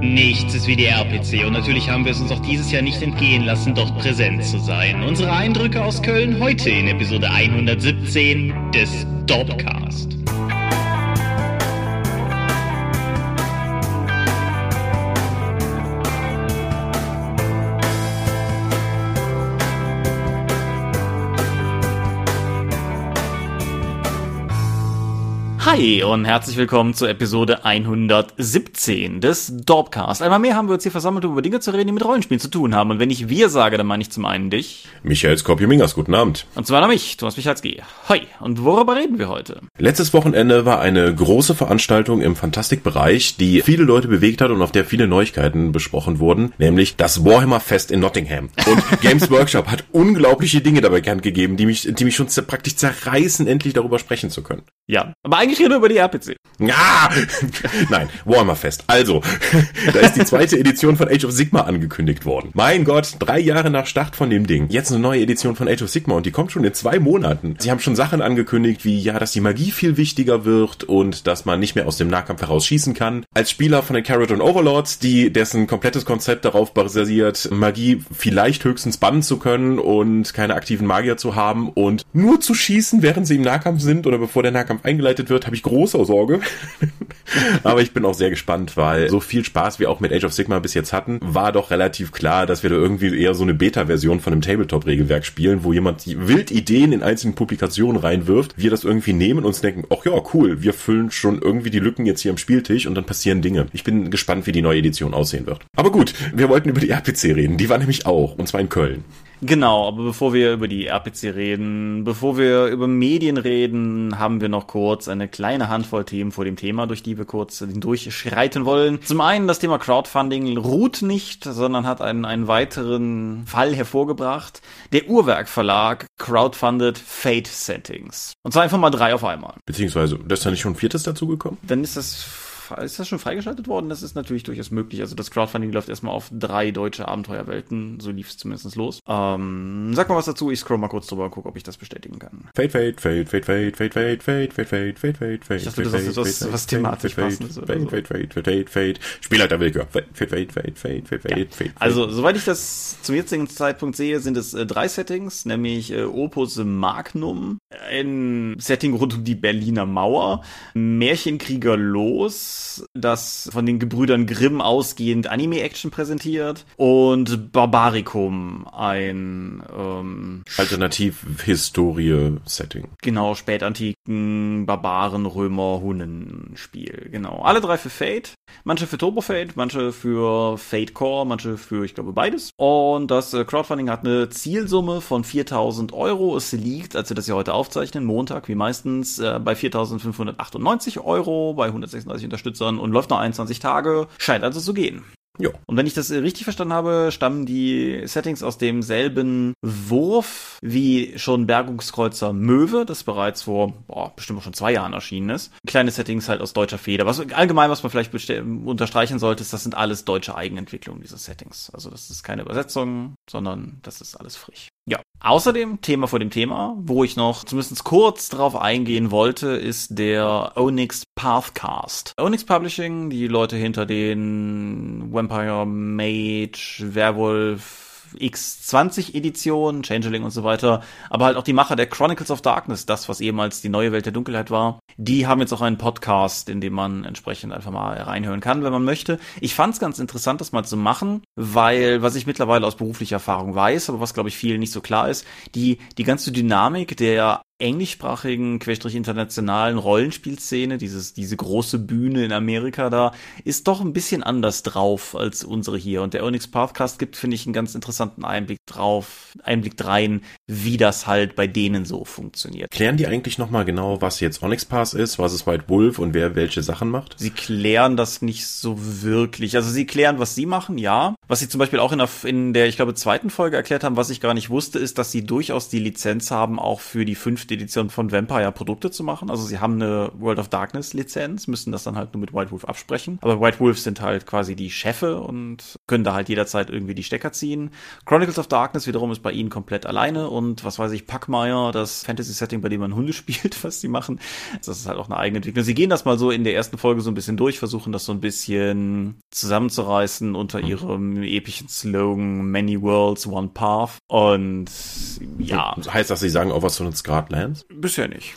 Nichts ist wie die RPC und natürlich haben wir es uns auch dieses Jahr nicht entgehen lassen, dort präsent zu sein. Unsere Eindrücke aus Köln heute in Episode 117 des Dorpcast. Hi und herzlich willkommen zur Episode 117 des Dorpcast. Einmal mehr haben wir uns hier versammelt, um über Dinge zu reden, die mit Rollenspielen zu tun haben. Und wenn ich wir sage, dann meine ich zum einen dich. Michael Skopje-Mingers, guten Abend. Und zum anderen mich, Thomas Michalski. Hi. Und worüber reden wir heute? Letztes Wochenende war eine große Veranstaltung im Fantastikbereich, die viele Leute bewegt hat und auf der viele Neuigkeiten besprochen wurden, nämlich das Warhammer Fest in Nottingham. Und Games Workshop hat unglaubliche Dinge dabei bekannt gegeben, die mich, die mich schon praktisch zerreißen, endlich darüber sprechen zu können. Ja, aber eigentlich reden wir über die RPC. Ja, nein, Warhammer Fest. Also, da ist die zweite Edition von Age of Sigma angekündigt worden. Mein Gott, drei Jahre nach Start von dem Ding. Jetzt eine neue Edition von Age of Sigma und die kommt schon in zwei Monaten. Sie haben schon Sachen angekündigt, wie ja, dass die Magie viel wichtiger wird und dass man nicht mehr aus dem Nahkampf heraus schießen kann. Als Spieler von den Caradon Overlords, die dessen komplettes Konzept darauf basiert, Magie vielleicht höchstens bannen zu können und keine aktiven Magier zu haben und nur zu schießen, während sie im Nahkampf sind oder bevor der Nahkampf eingeleitet wird, habe ich große Sorge. Aber ich bin auch sehr gespannt, weil so viel Spaß wir auch mit Age of Sigma bis jetzt hatten, war doch relativ klar, dass wir da irgendwie eher so eine Beta-Version von einem Tabletop-Regelwerk spielen, wo jemand wild Ideen in einzelnen Publikationen reinwirft, wir das irgendwie nehmen und uns denken, ach ja, cool, wir füllen schon irgendwie die Lücken jetzt hier am Spieltisch und dann passieren Dinge. Ich bin gespannt, wie die neue Edition aussehen wird. Aber gut, wir wollten über die RPC reden. Die war nämlich auch, und zwar in Köln. Genau, aber bevor wir über die RPC reden, bevor wir über Medien reden, haben wir noch kurz eine kleine Handvoll Themen vor dem Thema, durch die wir kurz durchschreiten wollen. Zum einen das Thema Crowdfunding ruht nicht, sondern hat einen, einen weiteren Fall hervorgebracht. Der Uhrwerk Verlag crowdfundet Fate Settings. Und zwar einfach mal drei auf einmal. Beziehungsweise, ist da nicht schon ein viertes dazugekommen? Dann ist das ist das schon freigeschaltet worden? Das ist natürlich durchaus möglich. Also das Crowdfunding läuft erstmal auf drei deutsche Abenteuerwelten. So lief es zumindest los. Ähm, sag mal was dazu. Ich scroll mal kurz drüber und gucke, ob ich das bestätigen kann. Fade, fade, fade, fade, fade, fade, fade, fade, fade, fade, fade, fade, fade, Ich dachte, das ist was, was thematisch passendes oder so. Fade, fade, fade, fade, fade. Spielleiter Willkür. Fade, fade, fade, fade, fade, fade, fade. Also, soweit ich das zum jetzigen Zeitpunkt sehe, sind es äh, drei Settings, nämlich äh, Opus Magnum, ein Setting rund um die Berliner Mauer, Märchenkrieger los, das von den Gebrüdern Grimm ausgehend Anime-Action präsentiert und Barbaricum, ein ähm, Alternativ-Historie-Setting. Genau, spätantiken Barbaren, Römer, Hunnen-Spiel. Genau. Alle drei für Fate. Manche für Turbo Fate, manche für Fate Core, manche für, ich glaube, beides. Und das äh, Crowdfunding hat eine Zielsumme von 4000 Euro. Es liegt, als wir das hier heute aufzeichnen, Montag wie meistens, äh, bei 4598 Euro, bei 136 Unterstützern und läuft noch 21 Tage. Scheint also zu gehen. Jo. Und wenn ich das richtig verstanden habe, stammen die Settings aus demselben Wurf wie schon Bergungskreuzer Möwe, das bereits vor boah, bestimmt schon zwei Jahren erschienen ist. Kleine Settings halt aus deutscher Feder. Was allgemein, was man vielleicht unterstreichen sollte, ist, das sind alles deutsche Eigenentwicklungen, diese Settings. Also das ist keine Übersetzung, sondern das ist alles frisch. Ja. Außerdem, Thema vor dem Thema, wo ich noch zumindest kurz drauf eingehen wollte, ist der Onyx Pathcast. Onyx Publishing, die Leute hinter den Vampire Mage, Werwolf, X20 Edition, Changeling und so weiter, aber halt auch die Macher der Chronicles of Darkness, das, was ehemals die neue Welt der Dunkelheit war, die haben jetzt auch einen Podcast, in dem man entsprechend einfach mal reinhören kann, wenn man möchte. Ich fand es ganz interessant, das mal zu machen, weil, was ich mittlerweile aus beruflicher Erfahrung weiß, aber was, glaube ich, vielen nicht so klar ist, die, die ganze Dynamik der englischsprachigen, querstrich internationalen Rollenspielszene, dieses, diese große Bühne in Amerika da, ist doch ein bisschen anders drauf als unsere hier. Und der Onyx Pathcast gibt, finde ich, einen ganz interessanten Einblick drauf, Einblick rein, wie das halt bei denen so funktioniert. Klären die eigentlich nochmal genau, was jetzt Onyx Path ist, was ist White Wolf und wer welche Sachen macht? Sie klären das nicht so wirklich. Also sie klären, was sie machen, ja. Was sie zum Beispiel auch in der, in der, ich glaube, zweiten Folge erklärt haben, was ich gar nicht wusste, ist, dass sie durchaus die Lizenz haben, auch für die fünfte fünfte Edition von Vampire Produkte zu machen. Also sie haben eine World of Darkness Lizenz, müssen das dann halt nur mit White Wolf absprechen. Aber White Wolf sind halt quasi die Chefe und können da halt jederzeit irgendwie die Stecker ziehen. Chronicles of Darkness wiederum ist bei ihnen komplett alleine und was weiß ich, Packmeier, das Fantasy-Setting, bei dem man Hunde spielt, was sie machen, das ist halt auch eine eigene Entwicklung. Sie gehen das mal so in der ersten Folge so ein bisschen durch, versuchen das so ein bisschen zusammenzureißen unter mhm. ihrem epischen Slogan Many Worlds, One Path und ja. Heißt das, sie sagen auch was von den Scartlands? Bisher nicht.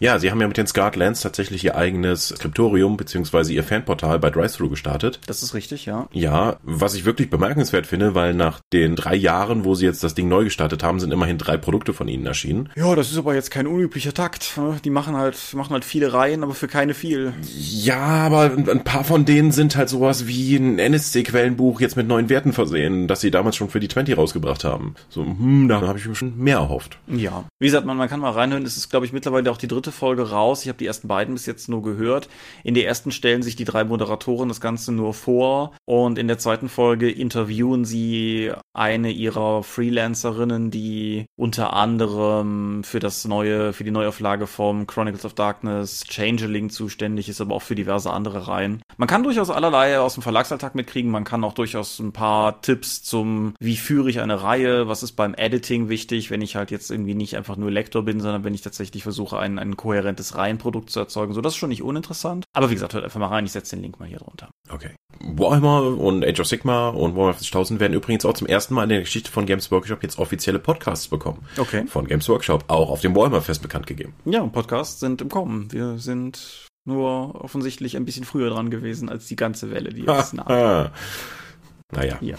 Ja, sie haben ja mit den Scartlands tatsächlich ihr eigenes Skriptorium beziehungsweise ihr Fanportal bei DriveThru gestartet. Das ist richtig, ja. Ja, was ich wirklich bemerkenswert finde, weil nach den drei Jahren, wo sie jetzt das Ding neu gestartet haben, sind immerhin drei Produkte von ihnen erschienen. Ja, das ist aber jetzt kein unüblicher Takt. Ne? Die machen halt, machen halt viele Reihen, aber für keine viel. Ja, aber ein paar von denen sind halt sowas wie ein NSC-Quellenbuch jetzt mit neuen Werten versehen, das sie damals schon für die 20 rausgebracht haben. So, hm, da habe ich mir schon mehr erhofft. Ja. Wie gesagt, man, man kann mal reinhören. Es ist, glaube ich, mittlerweile auch die dritte Folge raus. Ich habe die ersten beiden bis jetzt nur gehört. In der ersten stellen sich die drei Moderatoren das Ganze nur vor und in der zweiten Folge interviewen sie eine ihrer Freelancerinnen, die unter anderem für das neue, für die Neuauflage vom Chronicles of Darkness Changeling zuständig ist, aber auch für diverse andere Reihen. Man kann durchaus allerlei aus dem Verlagsalltag mitkriegen. Man kann auch durchaus ein paar Tipps zum, wie führe ich eine Reihe, was ist beim Editing wichtig, wenn ich halt jetzt irgendwie nicht einfach nur Lektor bin, sondern wenn ich tatsächlich versuche, einen, einen kohärentes Reihenprodukt zu erzeugen. So, das ist schon nicht uninteressant. Aber wie gesagt, hört einfach mal rein. Ich setze den Link mal hier drunter. Okay. Warhammer und Age of Sigma und Warhammer 40.000 werden übrigens auch zum ersten Mal in der Geschichte von Games Workshop jetzt offizielle Podcasts bekommen. Okay. Von Games Workshop, auch auf dem Warhammer Fest bekannt gegeben. Ja, Podcasts sind im Kommen. Wir sind nur offensichtlich ein bisschen früher dran gewesen als die ganze Welle, die jetzt naht. Naja. Ja.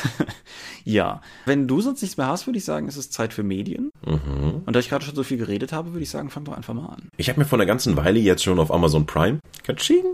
ja. Wenn du sonst nichts mehr hast, würde ich sagen, es ist Zeit für Medien. Mhm. Und da ich gerade schon so viel geredet habe, würde ich sagen, fang doch einfach mal an. Ich habe mir vor einer ganzen Weile jetzt schon auf Amazon Prime Katsching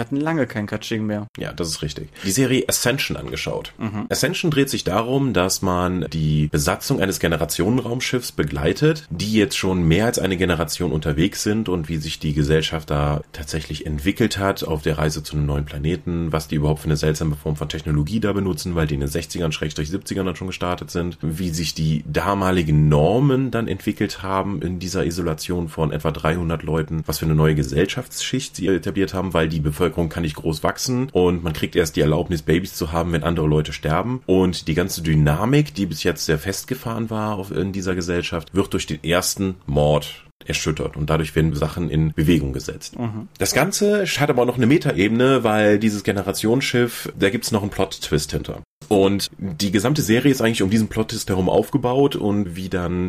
wir hatten lange kein Catching mehr. Ja, das ist richtig. Die Serie Ascension angeschaut. Mhm. Ascension dreht sich darum, dass man die Besatzung eines Generationenraumschiffs begleitet, die jetzt schon mehr als eine Generation unterwegs sind und wie sich die Gesellschaft da tatsächlich entwickelt hat auf der Reise zu einem neuen Planeten, was die überhaupt für eine seltsame Form von Technologie da benutzen, weil die in den 60ern, 70ern dann schon gestartet sind, wie sich die damaligen Normen dann entwickelt haben in dieser Isolation von etwa 300 Leuten, was für eine neue Gesellschaftsschicht sie etabliert haben, weil die Bevölkerung Bevölkerung kann nicht groß wachsen und man kriegt erst die Erlaubnis, Babys zu haben, wenn andere Leute sterben. Und die ganze Dynamik, die bis jetzt sehr festgefahren war in dieser Gesellschaft, wird durch den ersten Mord erschüttert und dadurch werden Sachen in Bewegung gesetzt. Mhm. Das Ganze hat aber noch eine Metaebene, weil dieses Generationsschiff, da gibt's noch einen Plot-Twist hinter. Und die gesamte Serie ist eigentlich um diesen Plot-Twist herum aufgebaut und wie dann,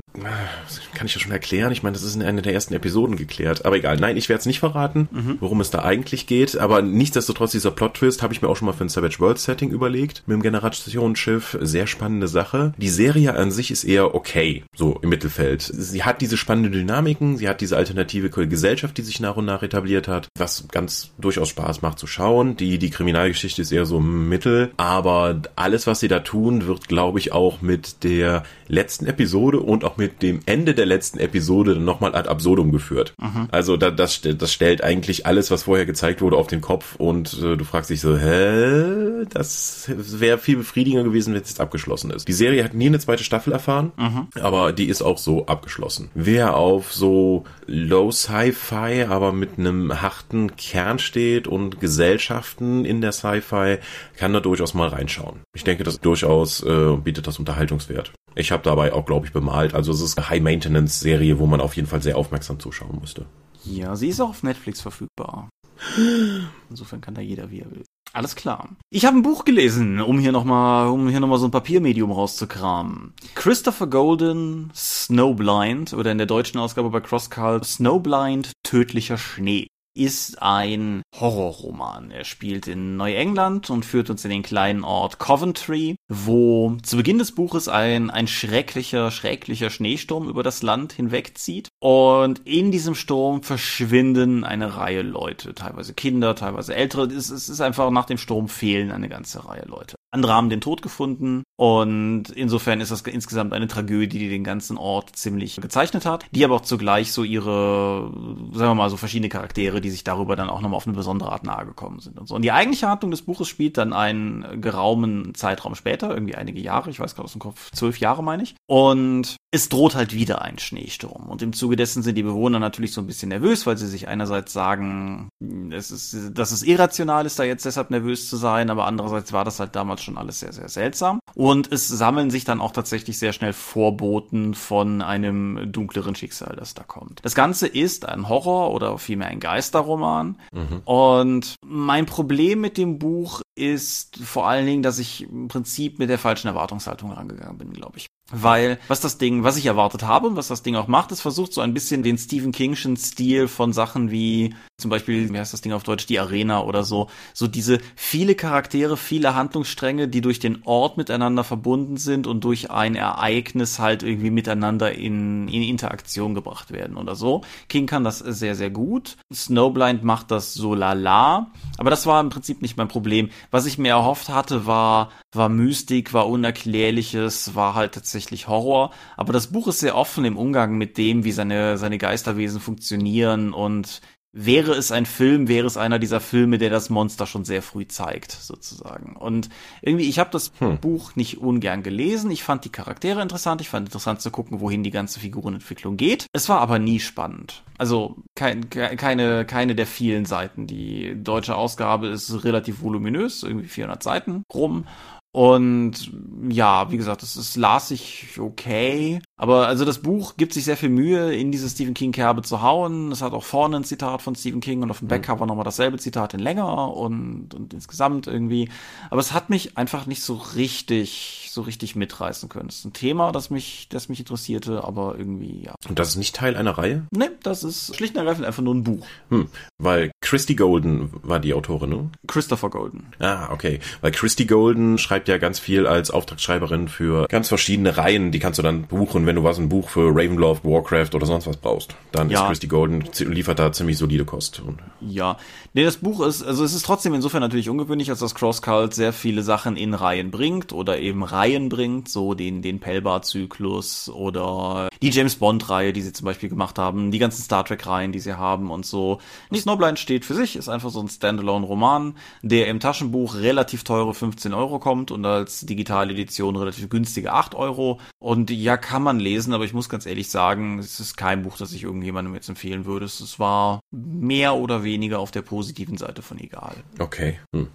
kann ich ja schon erklären, ich meine, das ist in einer der ersten Episoden geklärt, aber egal, nein, ich werde es nicht verraten, mhm. worum es da eigentlich geht, aber nichtsdestotrotz dieser Plot-Twist habe ich mir auch schon mal für ein Savage World Setting überlegt, mit dem Generationsschiff, sehr spannende Sache. Die Serie an sich ist eher okay, so im Mittelfeld. Sie hat diese spannende Dynamiken, sie hat diese alternative Gesellschaft, die sich nach und nach etabliert hat, was ganz durchaus Spaß macht zu schauen. Die, die Kriminalgeschichte ist eher so Mittel, aber alle alles, was sie da tun, wird, glaube ich, auch mit der letzten Episode und auch mit dem Ende der letzten Episode nochmal ad absurdum geführt. Mhm. Also da, das, das stellt eigentlich alles, was vorher gezeigt wurde, auf den Kopf und äh, du fragst dich so, hä? Das wäre viel befriedigender gewesen, wenn es jetzt abgeschlossen ist. Die Serie hat nie eine zweite Staffel erfahren, mhm. aber die ist auch so abgeschlossen. Wer auf so Low Sci-Fi, aber mit einem harten Kern steht und Gesellschaften in der Sci-Fi, kann da durchaus mal reinschauen. Ich denke, das durchaus äh, bietet das Unterhaltungswert. Ich habe dabei auch, glaube ich, bemalt. Also es ist eine High-Maintenance-Serie, wo man auf jeden Fall sehr aufmerksam zuschauen müsste. Ja, sie ist auch auf Netflix verfügbar. Insofern kann da jeder, wie er will. Alles klar. Ich habe ein Buch gelesen, um hier nochmal, um hier nochmal so ein Papiermedium rauszukramen. Christopher Golden, Snowblind, oder in der deutschen Ausgabe bei CrossCult, Snowblind, tödlicher Schnee ist ein Horrorroman. Er spielt in Neuengland und führt uns in den kleinen Ort Coventry, wo zu Beginn des Buches ein, ein schrecklicher, schrecklicher Schneesturm über das Land hinwegzieht. Und in diesem Sturm verschwinden eine Reihe Leute, teilweise Kinder, teilweise Ältere. Es, es ist einfach nach dem Sturm fehlen eine ganze Reihe Leute. Andere haben den Tod gefunden und insofern ist das insgesamt eine Tragödie, die den ganzen Ort ziemlich gezeichnet hat, die aber auch zugleich so ihre, sagen wir mal, so verschiedene Charaktere, die sich darüber dann auch nochmal auf eine besondere Art nahegekommen sind und so. Und die eigentliche Handlung des Buches spielt dann einen geraumen Zeitraum später, irgendwie einige Jahre, ich weiß gerade aus dem Kopf, zwölf Jahre meine ich. Und es droht halt wieder ein Schneesturm. Und im Zuge dessen sind die Bewohner natürlich so ein bisschen nervös, weil sie sich einerseits sagen, es ist, dass es irrational ist, da jetzt deshalb nervös zu sein, aber andererseits war das halt damals schon alles sehr, sehr seltsam. Und es sammeln sich dann auch tatsächlich sehr schnell Vorboten von einem dunkleren Schicksal, das da kommt. Das Ganze ist ein Horror oder vielmehr ein Geisterroman. Mhm. Und mein Problem mit dem Buch ist vor allen Dingen, dass ich im Prinzip mit der falschen Erwartungshaltung rangegangen bin, glaube ich. Weil, was das Ding, was ich erwartet habe und was das Ding auch macht, ist versucht so ein bisschen den Stephen Kingschen Stil von Sachen wie zum Beispiel, wie heißt das Ding auf Deutsch, die Arena oder so, so diese viele Charaktere, viele Handlungsstränge, die durch den Ort miteinander verbunden sind und durch ein Ereignis halt irgendwie miteinander in, in Interaktion gebracht werden oder so. King kann das sehr, sehr gut. Snowblind macht das so lala, aber das war im Prinzip nicht mein Problem. Was ich mir erhofft hatte, war, war Mystik, war Unerklärliches, war halt tatsächlich Horror. Aber das Buch ist sehr offen im Umgang mit dem, wie seine, seine Geisterwesen funktionieren und wäre es ein Film, wäre es einer dieser Filme, der das Monster schon sehr früh zeigt, sozusagen. Und irgendwie, ich habe das hm. Buch nicht ungern gelesen. Ich fand die Charaktere interessant. Ich fand interessant zu gucken, wohin die ganze Figurenentwicklung geht. Es war aber nie spannend. Also kein, keine, keine der vielen Seiten. Die deutsche Ausgabe ist relativ voluminös, irgendwie 400 Seiten rum. Und ja, wie gesagt, das ist las ich okay. Aber also das Buch gibt sich sehr viel Mühe, in diese Stephen King-Kerbe zu hauen. Es hat auch vorne ein Zitat von Stephen King und auf dem mhm. Backcover nochmal dasselbe Zitat in länger und, und insgesamt irgendwie. Aber es hat mich einfach nicht so richtig, so richtig mitreißen können. Es ist ein Thema, das mich, das mich interessierte, aber irgendwie, ja. Und das ist nicht Teil einer Reihe? Nee, das ist schlicht und ergreifend einfach nur ein Buch. Hm, weil Christy Golden war die Autorin, ne? Christopher Golden. Ah, okay. Weil Christy Golden schreibt ja ganz viel als Auftragsschreiberin für ganz verschiedene Reihen. Die kannst du dann buchen, wenn du was ein Buch für Ravenloft, Warcraft oder sonst was brauchst. Dann ja. ist Christy Golden liefert da ziemlich solide Kost. Ja. Nee, das Buch ist, also es ist trotzdem insofern natürlich ungewöhnlich, als das Cross Cult sehr viele Sachen in Reihen bringt oder eben Reihen bringt, so den, den Pelbar-Zyklus oder die James Bond-Reihe, die sie zum Beispiel gemacht haben, die ganzen Star Trek-Reihen, die sie haben und so. Nicht Snowblind steht für sich, ist einfach so ein Standalone-Roman, der im Taschenbuch relativ teure 15 Euro kommt und als digitale Edition relativ günstige 8 Euro. Und ja, kann man lesen, aber ich muss ganz ehrlich sagen, es ist kein Buch, das ich irgendjemandem jetzt empfehlen würde. Es war mehr oder weniger auf der positiven Seite von egal. Okay. Hm.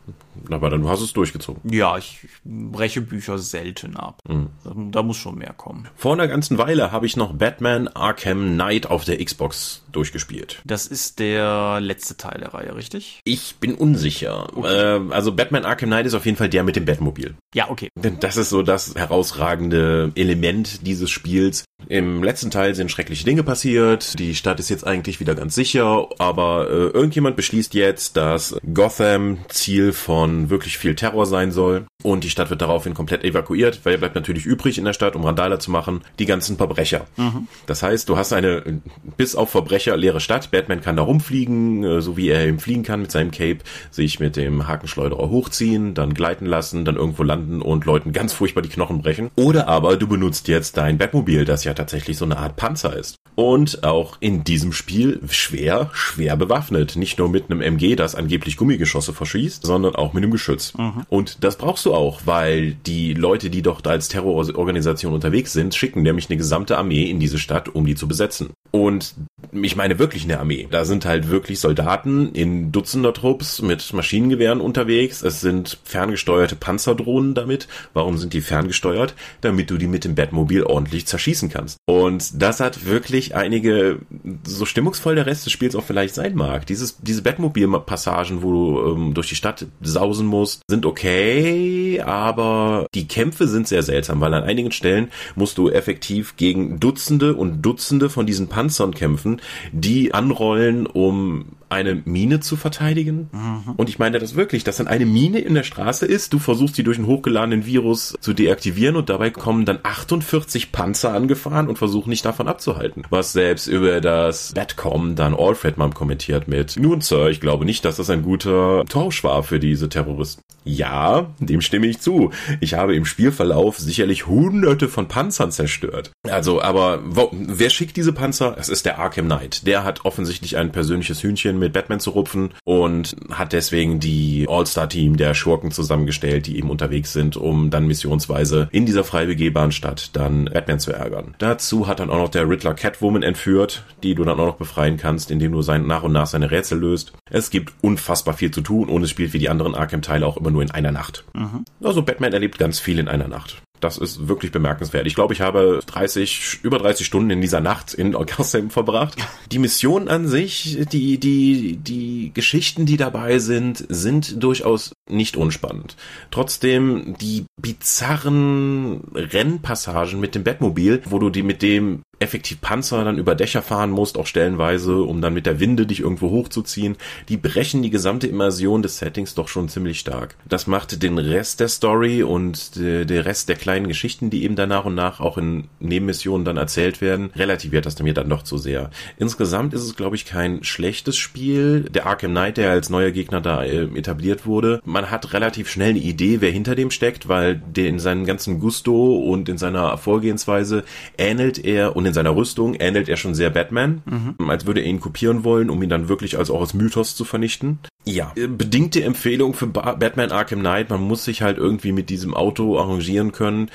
Aber dann hast du es durchgezogen. Ja, ich breche Bücher selten ab. Hm. Da, da muss schon mehr kommen. Vor einer ganzen Weile habe ich noch Batman Arkham Knight auf der Xbox durchgespielt. Das ist der letzte Teil der Reihe, richtig? Ich bin unsicher. Okay. Äh, also Batman Arkham Knight ist auf jeden Fall der mit dem Batmobil. Ja, okay. Denn das ist so das herausragende Element dieses Spiels. Im letzten Teil sind schreckliche Dinge passiert. Die Stadt ist jetzt eigentlich wieder ganz sicher, aber äh, irgendjemand beschließt jetzt, dass Gotham Ziel von wirklich viel Terror sein soll und die Stadt wird daraufhin komplett evakuiert. Wer bleibt natürlich übrig in der Stadt, um Randale zu machen? Die ganzen Verbrecher. Mhm. Das heißt, du hast eine bis auf Verbrecher leere Stadt. Batman kann da rumfliegen, äh, so wie er eben fliegen kann mit seinem Cape, sich mit dem Hakenschleuderer hochziehen, dann gleiten lassen, dann irgendwo landen und Leuten ganz furchtbar die Knochen brechen. Oder aber du benutzt jetzt dein Batmobil, das ja tatsächlich so eine Art Panzer ist. Und auch in diesem Spiel schwer, schwer bewaffnet. Nicht nur mit einem MG, das angeblich Gummigeschosse verschießt, sondern auch mit einem Geschütz. Mhm. Und das brauchst du auch, weil die Leute, die dort als Terrororganisation unterwegs sind, schicken nämlich eine gesamte Armee in diese Stadt, um die zu besetzen. Und ich meine wirklich eine Armee. Da sind halt wirklich Soldaten in Dutzender Trupps mit Maschinengewehren unterwegs. Es sind ferngesteuerte Panzerdrohnen damit. Warum sind die ferngesteuert? Damit du die mit dem Batmobil ordentlich zerschießen kannst. Und das hat wirklich einige, so stimmungsvoll der Rest des Spiels auch vielleicht sein mag. Dieses, diese Batmobil-Passagen, wo du ähm, durch die Stadt sausen musst, sind okay, aber die Kämpfe sind sehr seltsam, weil an einigen Stellen musst du effektiv gegen Dutzende und Dutzende von diesen Panzern kämpfen, die anrollen, um eine Mine zu verteidigen. Mhm. Und ich meine das wirklich, dass dann eine Mine in der Straße ist, du versuchst die durch einen hochgeladenen Virus zu deaktivieren und dabei kommen dann 48 Panzer angefahren und versuchen nicht davon abzuhalten. Was selbst über das Batcom dann Alfred mal kommentiert mit, nun Sir, ich glaube nicht, dass das ein guter Tausch war für diese Terroristen. Ja, dem stimme ich zu. Ich habe im Spielverlauf sicherlich hunderte von Panzern zerstört. Also, aber wo, wer schickt diese Panzer? Es ist der Arkham Knight. Der hat offensichtlich ein persönliches Hühnchen mit Batman zu rupfen und hat deswegen die All-Star-Team der Schurken zusammengestellt, die eben unterwegs sind, um dann missionsweise in dieser frei begehbaren Stadt dann Batman zu ärgern. Dazu hat dann auch noch der Riddler Catwoman entführt, die du dann auch noch befreien kannst, indem du sein, nach und nach seine Rätsel löst. Es gibt unfassbar viel zu tun und es spielt wie die anderen Arkham-Teile auch immer nur in einer Nacht. Mhm. Also Batman erlebt ganz viel in einer Nacht. Das ist wirklich bemerkenswert. Ich glaube, ich habe 30, über 30 Stunden in dieser Nacht in Gotham verbracht. Die Mission an sich, die, die, die Geschichten, die dabei sind, sind durchaus nicht unspannend. Trotzdem die bizarren Rennpassagen mit dem Batmobil, wo du die mit dem effektiv Panzer dann über Dächer fahren musst, auch stellenweise, um dann mit der Winde dich irgendwo hochzuziehen, die brechen die gesamte Immersion des Settings doch schon ziemlich stark. Das macht den Rest der Story und der Rest der kleinen Geschichten, die eben da nach und nach auch in Nebenmissionen dann erzählt werden, relativiert das mir dann doch zu sehr. Insgesamt ist es, glaube ich, kein schlechtes Spiel. Der Arkham Knight, der als neuer Gegner da äh, etabliert wurde, man hat relativ schnell eine Idee, wer hinter dem steckt, weil der in seinem ganzen Gusto und in seiner Vorgehensweise ähnelt er und in seiner Rüstung ähnelt er schon sehr Batman, mhm. als würde er ihn kopieren wollen, um ihn dann wirklich als auch als Mythos zu vernichten. Ja, äh, bedingte Empfehlung für Batman Arkham Knight. Man muss sich halt irgendwie mit diesem Auto arrangieren können.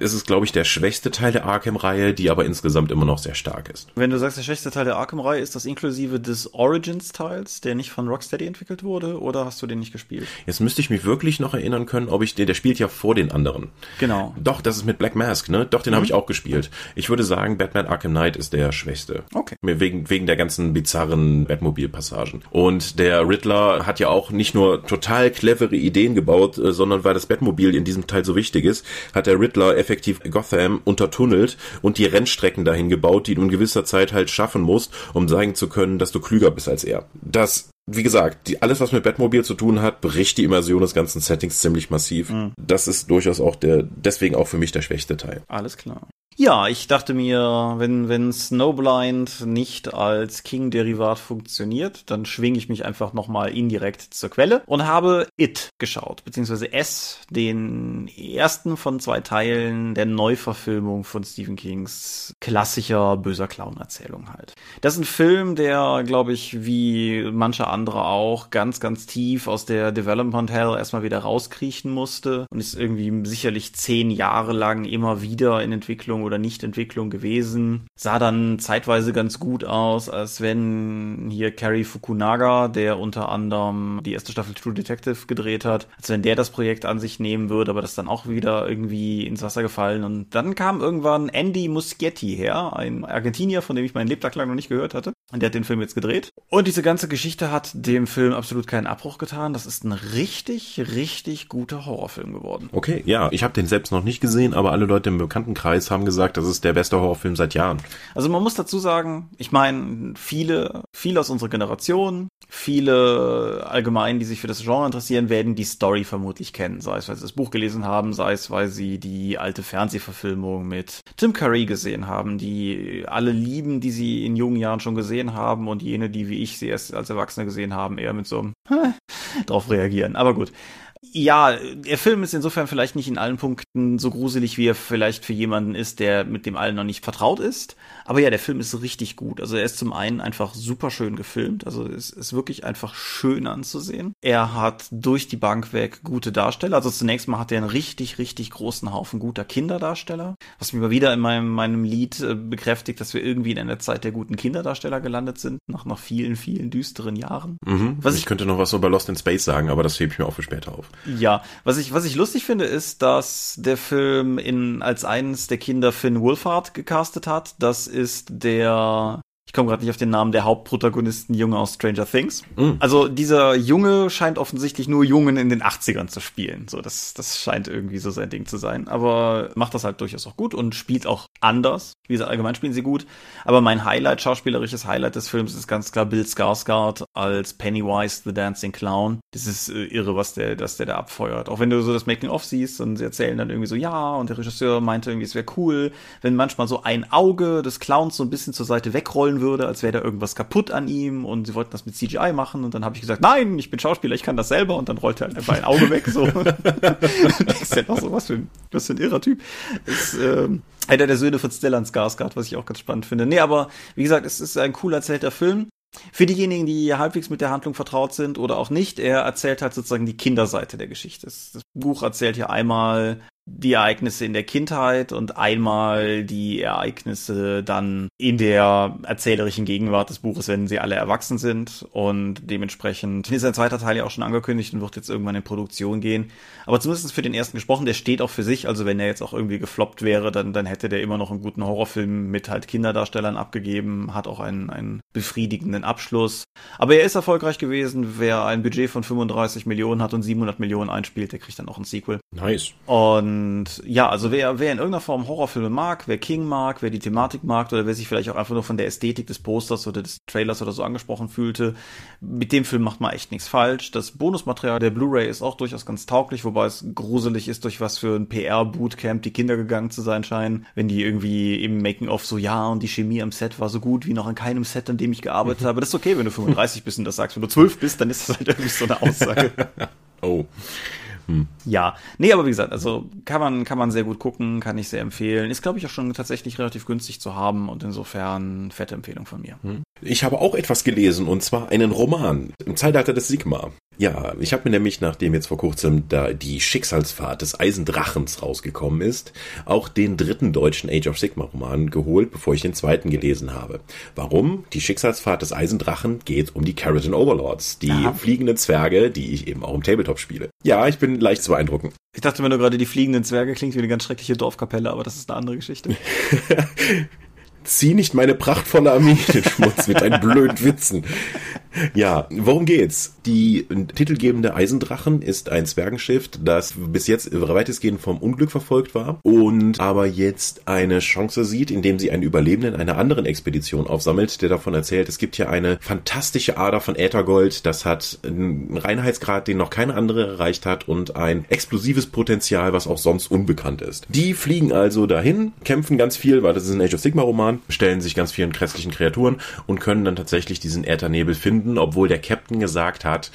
Es ist, glaube ich, der schwächste Teil der Arkham-Reihe, die aber insgesamt immer noch sehr stark ist. Wenn du sagst, der schwächste Teil der Arkham-Reihe, ist das inklusive des Origins-Teils, der nicht von Rocksteady entwickelt wurde, oder hast du den nicht gespielt? Jetzt müsste ich mich wirklich noch erinnern können, ob ich den, der spielt ja vor den anderen. Genau. Doch, das ist mit Black Mask, ne? Doch, den mhm. habe ich auch gespielt. Ich würde sagen, Batman Arkham Knight ist der schwächste. Okay. Wegen, wegen der ganzen bizarren Batmobil-Passagen. Und der Riddler hat ja auch nicht nur total clevere Ideen gebaut, äh, sondern weil das Batmobil in diesem Teil so wichtig ist, hat der Riddler effektiv Gotham untertunnelt und die Rennstrecken dahin gebaut, die du in gewisser Zeit halt schaffen musst, um zeigen zu können, dass du klüger bist als er. Das wie gesagt, die, alles, was mit Batmobil zu tun hat, bricht die Immersion des ganzen Settings ziemlich massiv. Mhm. Das ist durchaus auch der, deswegen auch für mich der schwächste Teil. Alles klar. Ja, ich dachte mir, wenn, wenn Snowblind nicht als King-Derivat funktioniert, dann schwinge ich mich einfach nochmal indirekt zur Quelle und habe It geschaut, beziehungsweise S, den ersten von zwei Teilen der Neuverfilmung von Stephen Kings klassischer böser Clown-Erzählung halt. Das ist ein Film, der, glaube ich, wie manche andere auch, ganz, ganz tief aus der Development Hell erstmal wieder rauskriechen musste und ist irgendwie sicherlich zehn Jahre lang immer wieder in Entwicklung oder Nichtentwicklung gewesen. Sah dann zeitweise ganz gut aus, als wenn hier Cary Fukunaga, der unter anderem die erste Staffel True Detective gedreht hat, als wenn der das Projekt an sich nehmen würde, aber das dann auch wieder irgendwie ins Wasser gefallen. Und dann kam irgendwann Andy Muschietti her, ein Argentinier, von dem ich meinen Lebtag lang noch nicht gehört hatte. Und der hat den Film jetzt gedreht. Und diese ganze Geschichte hat dem Film absolut keinen Abbruch getan. Das ist ein richtig, richtig guter Horrorfilm geworden. Okay, ja, ich habe den selbst noch nicht gesehen, aber alle Leute im Bekanntenkreis haben gesagt, gesagt, das ist der beste Horrorfilm seit Jahren. Also man muss dazu sagen, ich meine, viele, viele aus unserer Generation, viele allgemein, die sich für das Genre interessieren, werden die Story vermutlich kennen. Sei es, weil sie das Buch gelesen haben, sei es, weil sie die alte Fernsehverfilmung mit Tim Curry gesehen haben, die alle lieben, die sie in jungen Jahren schon gesehen haben und jene, die wie ich sie erst als Erwachsene gesehen haben, eher mit so einem drauf reagieren. Aber gut. Ja, der Film ist insofern vielleicht nicht in allen Punkten so gruselig, wie er vielleicht für jemanden ist, der mit dem allen noch nicht vertraut ist. Aber ja, der Film ist richtig gut. Also er ist zum einen einfach super schön gefilmt. Also es ist wirklich einfach schön anzusehen. Er hat durch die Bank weg gute Darsteller. Also zunächst mal hat er einen richtig, richtig großen Haufen guter Kinderdarsteller. Was mich mal wieder in meinem, meinem Lied äh, bekräftigt, dass wir irgendwie in einer Zeit der guten Kinderdarsteller gelandet sind. Nach noch vielen, vielen düsteren Jahren. Mhm. Was ich, ich könnte noch was über Lost in Space sagen, aber das hebe ich mir auch für später auf. Ja, was ich, was ich lustig finde, ist, dass der Film in, als eines der Kinder Finn Wolfhard gecastet hat. Das ist der ich komme gerade nicht auf den Namen der Hauptprotagonisten Junge aus Stranger Things. Mm. Also dieser Junge scheint offensichtlich nur Jungen in den 80ern zu spielen. So, das, das scheint irgendwie so sein Ding zu sein. Aber macht das halt durchaus auch gut und spielt auch anders. Wie gesagt, allgemein spielen sie gut. Aber mein Highlight, schauspielerisches Highlight des Films ist ganz klar Bill Skarsgård als Pennywise the Dancing Clown. Das ist äh, irre, was der, dass der da abfeuert. Auch wenn du so das Making-of siehst und sie erzählen dann irgendwie so, ja, und der Regisseur meinte irgendwie, es wäre cool, wenn manchmal so ein Auge des Clowns so ein bisschen zur Seite wegrollen würde, als wäre da irgendwas kaputt an ihm und sie wollten das mit CGI machen und dann habe ich gesagt, nein, ich bin Schauspieler, ich kann das selber und dann rollt er halt einfach ein Auge weg. So. ist ja noch so was für ein, was für ein irrer Typ. Ist, ähm, einer der Söhne von Stellan Skarsgård, was ich auch ganz spannend finde. Nee, aber wie gesagt, es ist ein cool erzählter Film. Für diejenigen, die halbwegs mit der Handlung vertraut sind oder auch nicht, er erzählt halt sozusagen die Kinderseite der Geschichte. Das Buch erzählt ja einmal die Ereignisse in der Kindheit und einmal die Ereignisse dann in der erzählerischen Gegenwart des Buches, wenn sie alle erwachsen sind. Und dementsprechend ist ein zweiter Teil ja auch schon angekündigt und wird jetzt irgendwann in Produktion gehen. Aber zumindest für den ersten gesprochen, der steht auch für sich. Also wenn er jetzt auch irgendwie gefloppt wäre, dann, dann hätte der immer noch einen guten Horrorfilm mit halt Kinderdarstellern abgegeben, hat auch einen, einen befriedigenden Abschluss. Aber er ist erfolgreich gewesen. Wer ein Budget von 35 Millionen hat und 700 Millionen einspielt, der kriegt dann auch ein Sequel. Nice. Und und ja, also wer, wer in irgendeiner Form Horrorfilme mag, wer King mag, wer die Thematik mag oder wer sich vielleicht auch einfach nur von der Ästhetik des Posters oder des Trailers oder so angesprochen fühlte, mit dem Film macht man echt nichts falsch. Das Bonusmaterial der Blu-ray ist auch durchaus ganz tauglich, wobei es gruselig ist, durch was für ein PR-Bootcamp die Kinder gegangen zu sein scheinen, wenn die irgendwie im Making-of so, ja, und die Chemie am Set war so gut wie noch an keinem Set, an dem ich gearbeitet habe. Das ist okay, wenn du 35 bist und das sagst. Wenn du 12 bist, dann ist das halt irgendwie so eine Aussage. oh. Hm. Ja, nee, aber wie gesagt, also kann man, kann man sehr gut gucken, kann ich sehr empfehlen. Ist, glaube ich, auch schon tatsächlich relativ günstig zu haben und insofern fette Empfehlung von mir. Hm. Ich habe auch etwas gelesen und zwar einen Roman im Zeitalter des Sigma. Ja, ich habe mir nämlich, nachdem jetzt vor kurzem da die Schicksalsfahrt des Eisendrachens rausgekommen ist, auch den dritten deutschen Age of Sigma Roman geholt, bevor ich den zweiten gelesen habe. Warum? Die Schicksalsfahrt des Eisendrachen geht um die Carriton Overlords, die Aha. fliegenden Zwerge, die ich eben auch im Tabletop spiele. Ja, ich bin leicht zu beeindrucken. Ich dachte mir nur gerade, die fliegenden Zwerge klingt wie eine ganz schreckliche Dorfkapelle, aber das ist eine andere Geschichte. Zieh nicht meine prachtvolle Armee in den Schmutz mit deinen blöden Witzen. Ja, worum geht's? Die titelgebende Eisendrachen ist ein Zwergenschiff, das bis jetzt weitestgehend vom Unglück verfolgt war und aber jetzt eine Chance sieht, indem sie einen Überlebenden einer anderen Expedition aufsammelt, der davon erzählt, es gibt hier eine fantastische Ader von Äthergold, das hat einen Reinheitsgrad, den noch keine andere erreicht hat und ein explosives Potenzial, was auch sonst unbekannt ist. Die fliegen also dahin, kämpfen ganz viel, weil das ist ein Age of Sigma Roman, stellen sich ganz vielen grässlichen Kreaturen und können dann tatsächlich diesen Äthernebel finden, obwohl der Captain gesagt hat,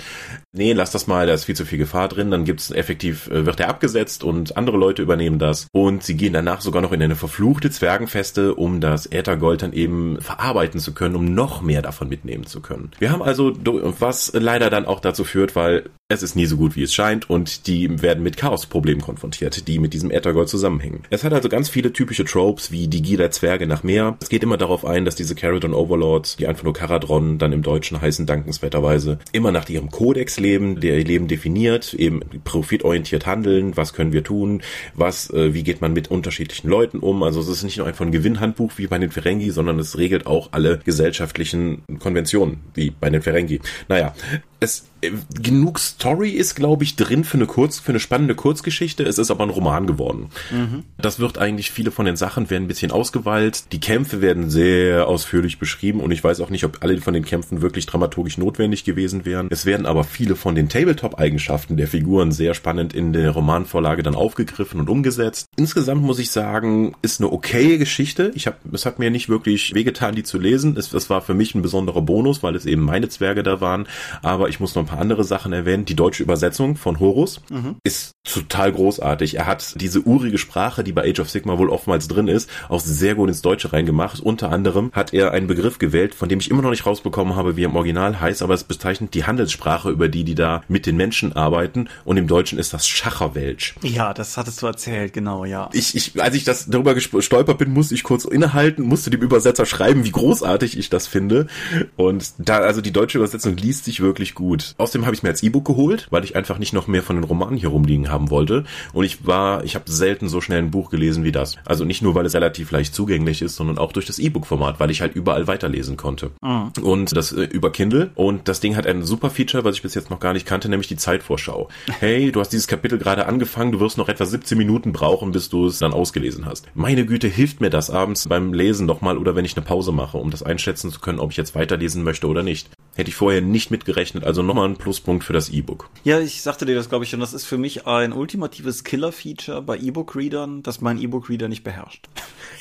nee, lass das mal, da ist viel zu viel Gefahr drin, dann gibt's effektiv, äh, wird er abgesetzt und andere Leute übernehmen das und sie gehen danach sogar noch in eine verfluchte Zwergenfeste, um das Äthergold dann eben verarbeiten zu können, um noch mehr davon mitnehmen zu können. Wir haben also, was leider dann auch dazu führt, weil es ist nie so gut, wie es scheint und die werden mit Chaosproblemen konfrontiert, die mit diesem Äthergold zusammenhängen. Es hat also ganz viele typische Tropes, wie die Gier der Zwerge nach Meer. Es geht immer darauf ein, dass diese Caradon Overlords, die einfach nur Caradron dann im Deutschen heißen, dankenswerterweise, immer nach ihrem Kodex leben, der ihr Leben definiert, eben profitorientiert handeln, was können wir tun, was, äh, wie geht man mit unterschiedlichen Leuten um. Also es ist nicht nur einfach ein Gewinnhandbuch wie bei den Ferengi, sondern es regelt auch alle gesellschaftlichen Konventionen, wie bei den Ferengi. Naja, es äh, genug Story ist, glaube ich, drin für eine kurz, für eine spannende Kurzgeschichte. Es ist aber ein Roman geworden. Mhm. Das wird eigentlich viele von den Sachen werden ein bisschen ausgeweilt. Die Kämpfe werden sehr ausführlich beschrieben und ich weiß auch nicht, ob alle von den Kämpfen wirklich dramaturgisch notwendig gewesen wären. Es werden aber viele von den Tabletop-Eigenschaften der Figuren sehr spannend in der Romanvorlage dann aufgegriffen und umgesetzt. Insgesamt muss ich sagen, ist eine okaye Geschichte. Ich habe, es hat mir nicht wirklich wehgetan, die zu lesen. Es, es war für mich ein besonderer Bonus, weil es eben meine Zwerge da waren. Aber ich muss noch ein paar andere Sachen erwähnen. Die deutsche Übersetzung von Horus mhm. ist total großartig. Er hat diese urige Sprache, die bei Age of Sigma wohl oftmals drin ist, auch sehr gut ins Deutsche reingemacht. Unter anderem hat er einen Begriff gewählt, von dem ich immer noch nicht rausbekommen habe, wie er im Original heißt, aber es bezeichnet die Handelssprache, über die die da mit den Menschen arbeiten. Und im Deutschen ist das Schacherwelsch. Ja, das hattest du erzählt, genau, ja. Ich, ich, als ich das darüber gestolpert bin, musste ich kurz innehalten, musste dem Übersetzer schreiben, wie großartig ich das finde. Und da, also die deutsche Übersetzung liest sich wirklich gut. Außerdem habe ich mir als E-Book geholt, weil ich einfach nicht noch mehr von den Romanen hier rumliegen haben wollte. Und ich war, ich habe selten so schnell ein Buch gelesen wie das. Also nicht nur, weil es relativ leicht zugänglich ist, sondern auch durch das E-Book-Format, weil ich halt überall weiterlesen konnte. Mhm. Und das äh, über Kindle. Und das Ding hat ein super Feature, was ich bis jetzt noch gar nicht kannte, nämlich die Zeitvorschau. Hey, du hast dieses Kapitel gerade angefangen, du wirst noch etwa 17 Minuten brauchen, bis du es dann ausgelesen hast. Meine Güte, hilft mir das abends beim Lesen nochmal oder wenn ich eine Pause mache, um das einschätzen zu können, ob ich jetzt weiterlesen möchte oder nicht. Hätte ich vorher nicht mitgerechnet, also nochmal ein Pluspunkt für das E-Book. Ja, ich sagte dir das, glaube ich, schon. Das ist für mich ein ultimatives Killer-Feature bei E-Book-Readern, das mein E-Book-Reader nicht beherrscht.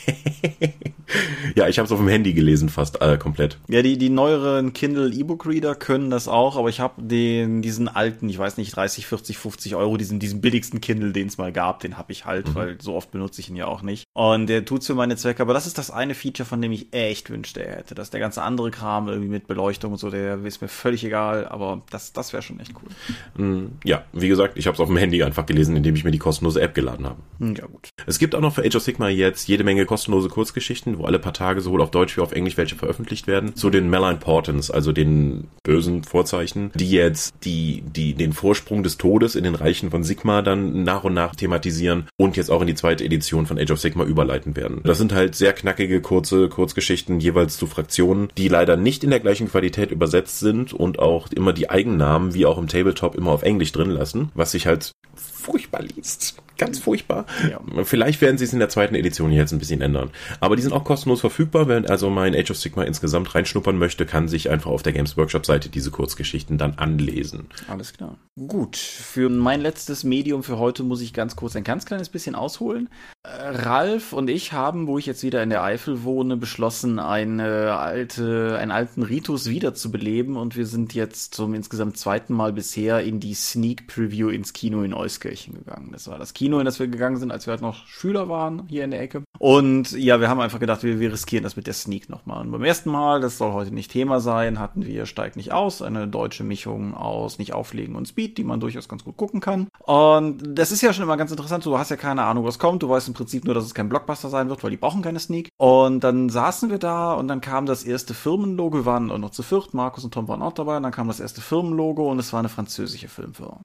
ja, ich habe es auf dem Handy gelesen, fast äh, komplett. Ja, die, die neueren Kindle E-Book-Reader können das auch, aber ich habe den diesen alten, ich weiß nicht, 30, 40, 50 Euro, diesen, diesen billigsten Kindle, den es mal gab, den habe ich halt, mhm. weil so oft benutze ich ihn ja auch nicht. Und der tut's für meine Zwecke, aber das ist das eine Feature, von dem ich echt wünschte, er hätte. Dass der ganze andere Kram irgendwie mit Beleuchtung und so, der ist mir völlig egal, aber das, das wäre schon echt cool. Mm, ja, wie gesagt, ich habe es auf dem Handy einfach gelesen, indem ich mir die kostenlose App geladen habe. Hm, ja, gut. Es gibt auch noch für Age of Sigma jetzt jede Menge kostenlose Kurzgeschichten, wo alle paar Tage sowohl auf Deutsch wie auf Englisch welche veröffentlicht werden, zu den Malign Portents, also den bösen Vorzeichen, die jetzt die, die, den Vorsprung des Todes in den Reichen von Sigma dann nach und nach thematisieren und jetzt auch in die zweite Edition von Age of Sigma überleiten werden. Das sind halt sehr knackige, kurze Kurzgeschichten jeweils zu Fraktionen, die leider nicht in der gleichen Qualität übersetzt sind und auch immer die Eigennamen, wie auch im Tabletop, immer auf Englisch drin lassen, was sich halt furchtbar liest. Ganz furchtbar. Ja. Vielleicht werden sie es in der zweiten Edition jetzt ein bisschen ändern. Aber die sind auch kostenlos verfügbar. Wenn also mein Age of Sigma insgesamt reinschnuppern möchte, kann sich einfach auf der Games Workshop Seite diese Kurzgeschichten dann anlesen. Alles klar. Gut. Für mein letztes Medium für heute muss ich ganz kurz ein ganz kleines bisschen ausholen. Äh, Ralf und ich haben, wo ich jetzt wieder in der Eifel wohne, beschlossen, eine alte, einen alten Ritus wiederzubeleben und wir sind jetzt zum insgesamt zweiten Mal bisher in die Sneak Preview ins Kino in Euskirchen gegangen. Das war das Kino Kino, in das wir gegangen sind, als wir halt noch Schüler waren, hier in der Ecke. Und ja, wir haben einfach gedacht, wir, wir riskieren das mit der Sneak nochmal. Und beim ersten Mal, das soll heute nicht Thema sein, hatten wir Steig nicht aus, eine deutsche Mischung aus Nicht auflegen und Speed, die man durchaus ganz gut gucken kann. Und das ist ja schon immer ganz interessant, du hast ja keine Ahnung, was kommt, du weißt im Prinzip nur, dass es kein Blockbuster sein wird, weil die brauchen keine Sneak. Und dann saßen wir da und dann kam das erste Firmenlogo, wir waren noch zu viert, Markus und Tom waren auch dabei, und dann kam das erste Firmenlogo und es war eine französische Filmfirma.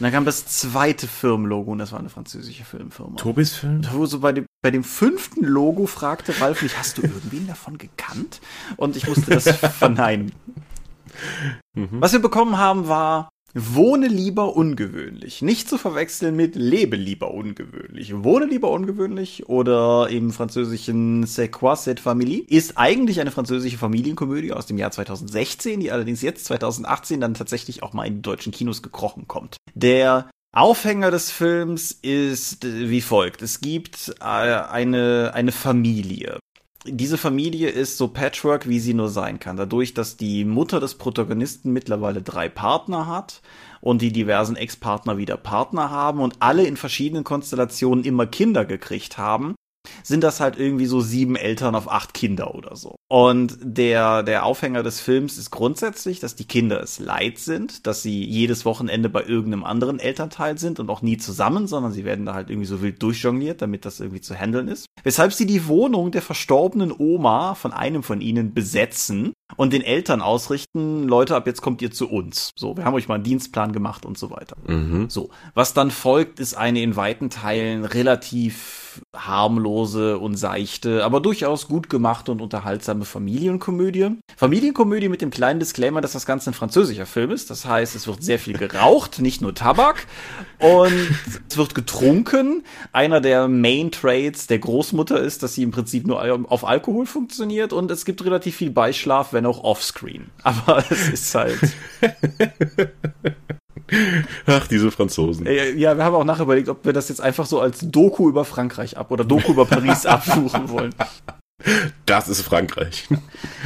Und dann kam das zweite Firmenlogo und das war eine französische Filmfirma. Tobis Film? Wo so bei dem, bei dem fünften Logo fragte Ralf mich, hast du irgendwen davon gekannt? Und ich musste das verneinen. Mhm. Was wir bekommen haben, war Wohne lieber ungewöhnlich. Nicht zu verwechseln mit lebe lieber ungewöhnlich. Wohne lieber ungewöhnlich oder im französischen C'est quoi cette famille ist eigentlich eine französische Familienkomödie aus dem Jahr 2016, die allerdings jetzt 2018 dann tatsächlich auch mal in die deutschen Kinos gekrochen kommt. Der Aufhänger des Films ist wie folgt. Es gibt äh, eine, eine Familie diese Familie ist so Patchwork, wie sie nur sein kann. Dadurch, dass die Mutter des Protagonisten mittlerweile drei Partner hat und die diversen Ex-Partner wieder Partner haben und alle in verschiedenen Konstellationen immer Kinder gekriegt haben, sind das halt irgendwie so sieben Eltern auf acht Kinder oder so. Und der, der Aufhänger des Films ist grundsätzlich, dass die Kinder es leid sind, dass sie jedes Wochenende bei irgendeinem anderen Elternteil sind und auch nie zusammen, sondern sie werden da halt irgendwie so wild durchjongliert, damit das irgendwie zu handeln ist. Weshalb sie die Wohnung der verstorbenen Oma von einem von ihnen besetzen und den Eltern ausrichten, Leute, ab jetzt kommt ihr zu uns. So, wir haben euch mal einen Dienstplan gemacht und so weiter. Mhm. So, was dann folgt, ist eine in weiten Teilen relativ harmlose und seichte, aber durchaus gut gemachte und unterhaltsame Familienkomödie. Familienkomödie mit dem kleinen Disclaimer, dass das Ganze ein französischer Film ist. Das heißt, es wird sehr viel geraucht, nicht nur Tabak. Und es wird getrunken. Einer der Main Traits der Großmutter ist, dass sie im Prinzip nur auf Alkohol funktioniert. Und es gibt relativ viel Beischlaf, wenn auch offscreen. Aber es ist halt. Ach, diese Franzosen. Ja, wir haben auch nachher überlegt, ob wir das jetzt einfach so als Doku über Frankreich ab oder Doku über Paris absuchen wollen. Das ist Frankreich.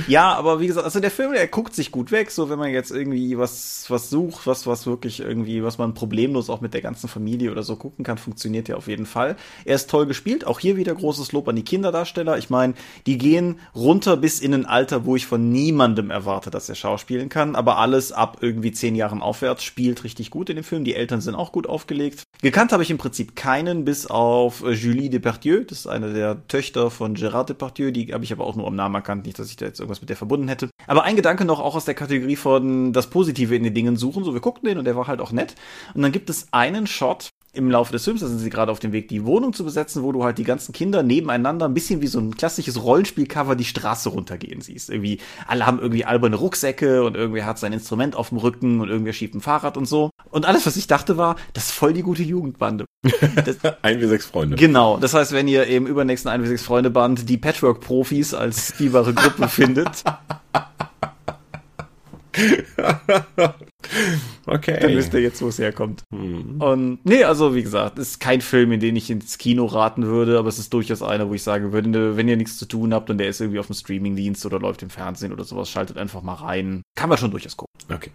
Ja, aber wie gesagt, also der Film, der guckt sich gut weg, so wenn man jetzt irgendwie was, was sucht, was, was wirklich irgendwie, was man problemlos auch mit der ganzen Familie oder so gucken kann, funktioniert ja auf jeden Fall. Er ist toll gespielt, auch hier wieder großes Lob an die Kinderdarsteller. Ich meine, die gehen runter bis in ein Alter, wo ich von niemandem erwarte, dass er schauspielen kann, aber alles ab irgendwie zehn Jahren aufwärts spielt richtig gut in dem Film. Die Eltern sind auch gut aufgelegt. Gekannt habe ich im Prinzip keinen, bis auf Julie Depardieu, das ist eine der Töchter von Gérard Depardieu Mathieu, die habe ich aber auch nur am Namen erkannt, nicht, dass ich da jetzt irgendwas mit der verbunden hätte. Aber ein Gedanke noch auch aus der Kategorie von das Positive in den Dingen suchen. So, wir guckten den und der war halt auch nett. Und dann gibt es einen Shot, im Laufe des Films, da sind sie gerade auf dem Weg, die Wohnung zu besetzen, wo du halt die ganzen Kinder nebeneinander ein bisschen wie so ein klassisches Rollenspielcover die Straße runtergehen siehst. Irgendwie, alle haben irgendwie alberne Rucksäcke und irgendwer hat sein Instrument auf dem Rücken und irgendwer schiebt ein Fahrrad und so. Und alles, was ich dachte, war, das ist voll die gute Jugendbande. ein wie sechs Freunde. Genau. Das heißt, wenn ihr im übernächsten ein wie sechs Freunde Band die Patchwork-Profis als spielbare Gruppe findet, okay. Dann wisst ihr jetzt, wo es herkommt. Mhm. Und nee, also wie gesagt, ist kein Film, in den ich ins Kino raten würde, aber es ist durchaus einer, wo ich sagen würde, wenn ihr nichts zu tun habt und der ist irgendwie auf dem Streamingdienst oder läuft im Fernsehen oder sowas, schaltet einfach mal rein. Kann man schon durchaus gucken. Okay.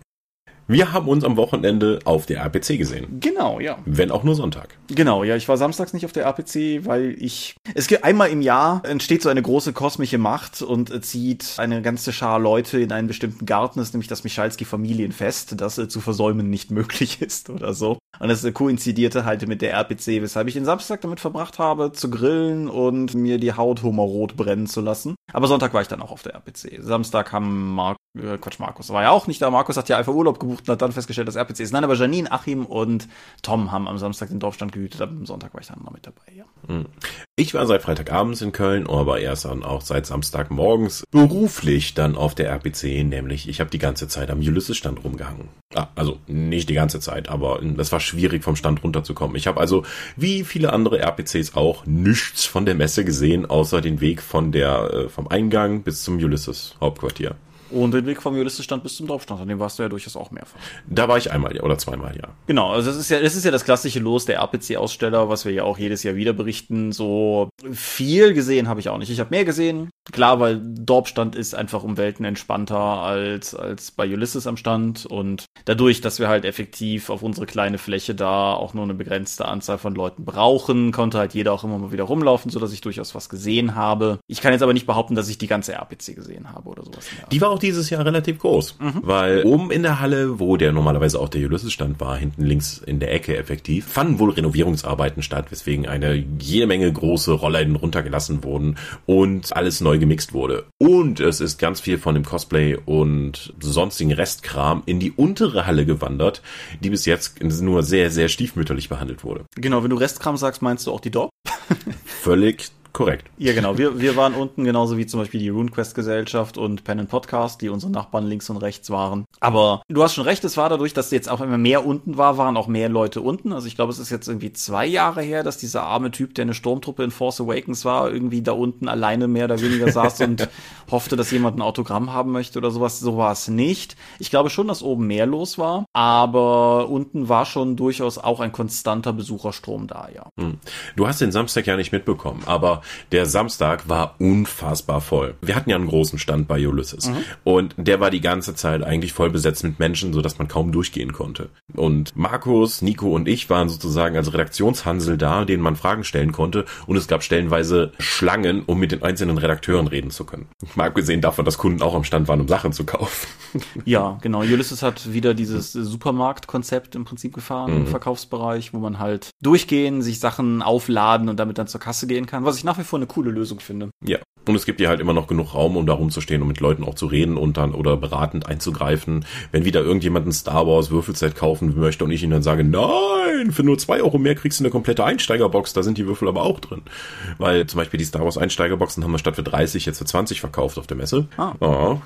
Wir haben uns am Wochenende auf der RPC gesehen. Genau, ja. Wenn auch nur Sonntag. Genau, ja, ich war samstags nicht auf der RPC, weil ich. Es gibt einmal im Jahr entsteht so eine große kosmische Macht und zieht eine ganze Schar Leute in einen bestimmten Garten, das ist nämlich das Michalski Familienfest, das äh, zu versäumen nicht möglich ist oder so. Und das koinzidierte halt mit der RPC, weshalb ich den Samstag damit verbracht habe, zu grillen und mir die Haut hummerrot brennen zu lassen. Aber Sonntag war ich dann auch auf der RPC. Samstag haben Mark, äh, Quatsch, Markus war ja auch nicht da. Markus hat ja einfach Urlaub gebucht und hat dann festgestellt, dass RPC ist. Nein, aber Janine, Achim und Tom haben am Samstag den Dorfstand gehütet. Am Sonntag war ich dann noch mit dabei, ja. Hm. Ich war seit Freitagabends in Köln, aber erst dann auch seit Samstagmorgens beruflich dann auf der RPC, nämlich ich habe die ganze Zeit am Ulysses-Stand rumgehangen. Ah, also nicht die ganze Zeit, aber es war schwierig vom Stand runterzukommen. Ich habe also, wie viele andere RPCs auch, nichts von der Messe gesehen, außer den Weg von der, äh, vom Eingang bis zum Ulysses Hauptquartier. Und den Weg vom Ulysses-Stand bis zum Dorfstand, an dem warst du ja durchaus auch mehrfach. Da war ich einmal, ja, oder zweimal, ja. Genau, also das ist ja, das ist ja das klassische Los der RPC-Aussteller, was wir ja auch jedes Jahr wieder berichten. So viel gesehen habe ich auch nicht. Ich habe mehr gesehen, klar, weil Dorfstand ist einfach um Welten entspannter als, als bei Ulysses am Stand. Und dadurch, dass wir halt effektiv auf unsere kleine Fläche da auch nur eine begrenzte Anzahl von Leuten brauchen, konnte halt jeder auch immer mal wieder rumlaufen, sodass ich durchaus was gesehen habe. Ich kann jetzt aber nicht behaupten, dass ich die ganze RPC gesehen habe oder sowas. Die war auch dieses Jahr relativ groß, mhm. weil oben in der Halle, wo der normalerweise auch der Ulysses-Stand war, hinten links in der Ecke effektiv, fanden wohl Renovierungsarbeiten statt, weswegen eine jede Menge große Rollen runtergelassen wurden und alles neu gemixt wurde. Und es ist ganz viel von dem Cosplay und sonstigen Restkram in die untere Halle gewandert, die bis jetzt nur sehr, sehr stiefmütterlich behandelt wurde. Genau, wenn du Restkram sagst, meinst du auch die Dorp? Völlig Korrekt. Ja, genau. Wir, wir waren unten genauso wie zum Beispiel die RuneQuest Gesellschaft und Pen Podcast, die unsere Nachbarn links und rechts waren. Aber du hast schon recht, es war dadurch, dass jetzt auch immer mehr unten war, waren auch mehr Leute unten. Also ich glaube, es ist jetzt irgendwie zwei Jahre her, dass dieser arme Typ, der eine Sturmtruppe in Force Awakens war, irgendwie da unten alleine mehr oder weniger saß und hoffte, dass jemand ein Autogramm haben möchte oder sowas. So war es nicht. Ich glaube schon, dass oben mehr los war, aber unten war schon durchaus auch ein konstanter Besucherstrom da, ja. Hm. Du hast den Samstag ja nicht mitbekommen, aber der Samstag war unfassbar voll. Wir hatten ja einen großen Stand bei Ulysses mhm. und der war die ganze Zeit eigentlich voll besetzt mit Menschen, so dass man kaum durchgehen konnte. Und Markus, Nico und ich waren sozusagen als Redaktionshansel da, denen man Fragen stellen konnte und es gab stellenweise Schlangen, um mit den einzelnen Redakteuren reden zu können. Mal abgesehen davon, dass Kunden auch am Stand waren, um Sachen zu kaufen. Ja, genau. Ulysses hat wieder dieses Supermarktkonzept im Prinzip gefahren mhm. im Verkaufsbereich, wo man halt durchgehen, sich Sachen aufladen und damit dann zur Kasse gehen kann, was ich nach wie vor eine coole Lösung finde. Ja. Und es gibt ja halt immer noch genug Raum, um da rumzustehen und mit Leuten auch zu reden und dann oder beratend einzugreifen. Wenn wieder irgendjemand ein Star Wars Würfelset kaufen möchte und ich ihnen dann sage, nein, für nur zwei Euro mehr kriegst du eine komplette Einsteigerbox, da sind die Würfel aber auch drin. Weil zum Beispiel die Star Wars Einsteigerboxen haben wir statt für 30 jetzt für 20 verkauft auf der Messe. Ah. Ja,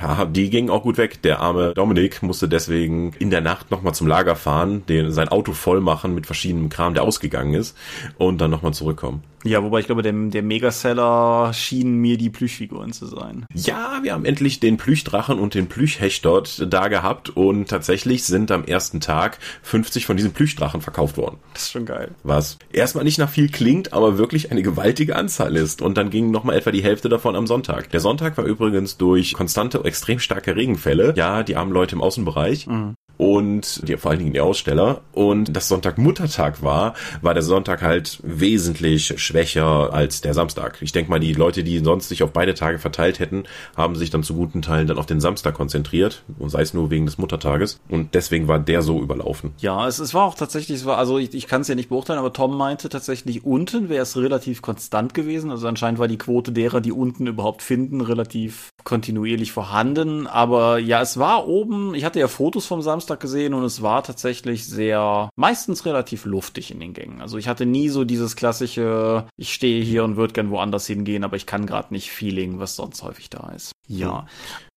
ja, die ging auch gut weg. Der arme Dominik musste deswegen in der Nacht nochmal zum Lager fahren, den, sein Auto voll machen mit verschiedenem Kram, der ausgegangen ist, und dann nochmal zurückkommen. Ja, wobei ich glaube, der, der Megaseller schienen mir die Plüschfiguren zu sein. Ja, wir haben endlich den Plüschdrachen und den Plüschhecht dort da gehabt und tatsächlich sind am ersten Tag 50 von diesen Plüschdrachen verkauft worden. Das ist schon geil. Was erstmal nicht nach viel klingt, aber wirklich eine gewaltige Anzahl ist. Und dann ging nochmal etwa die Hälfte davon am Sonntag. Der Sonntag war übrigens durch konstante extrem starke Regenfälle. Ja, die armen Leute im Außenbereich. Mhm und die, vor allen Dingen die Aussteller. Und das Sonntagmuttertag war, war der Sonntag halt wesentlich schwächer als der Samstag. Ich denke mal, die Leute, die sonst sich auf beide Tage verteilt hätten, haben sich dann zu guten Teilen dann auf den Samstag konzentriert, und sei es nur wegen des Muttertages. Und deswegen war der so überlaufen. Ja, es, es war auch tatsächlich, es war, also ich, ich kann es ja nicht beurteilen, aber Tom meinte tatsächlich, unten wäre es relativ konstant gewesen. Also anscheinend war die Quote derer, die unten überhaupt finden, relativ kontinuierlich vorhanden. Aber ja, es war oben, ich hatte ja Fotos vom Samstag Samstag gesehen und es war tatsächlich sehr, meistens relativ luftig in den Gängen. Also ich hatte nie so dieses klassische, ich stehe hier und würde gern woanders hingehen, aber ich kann gerade nicht Feeling, was sonst häufig da ist. Ja.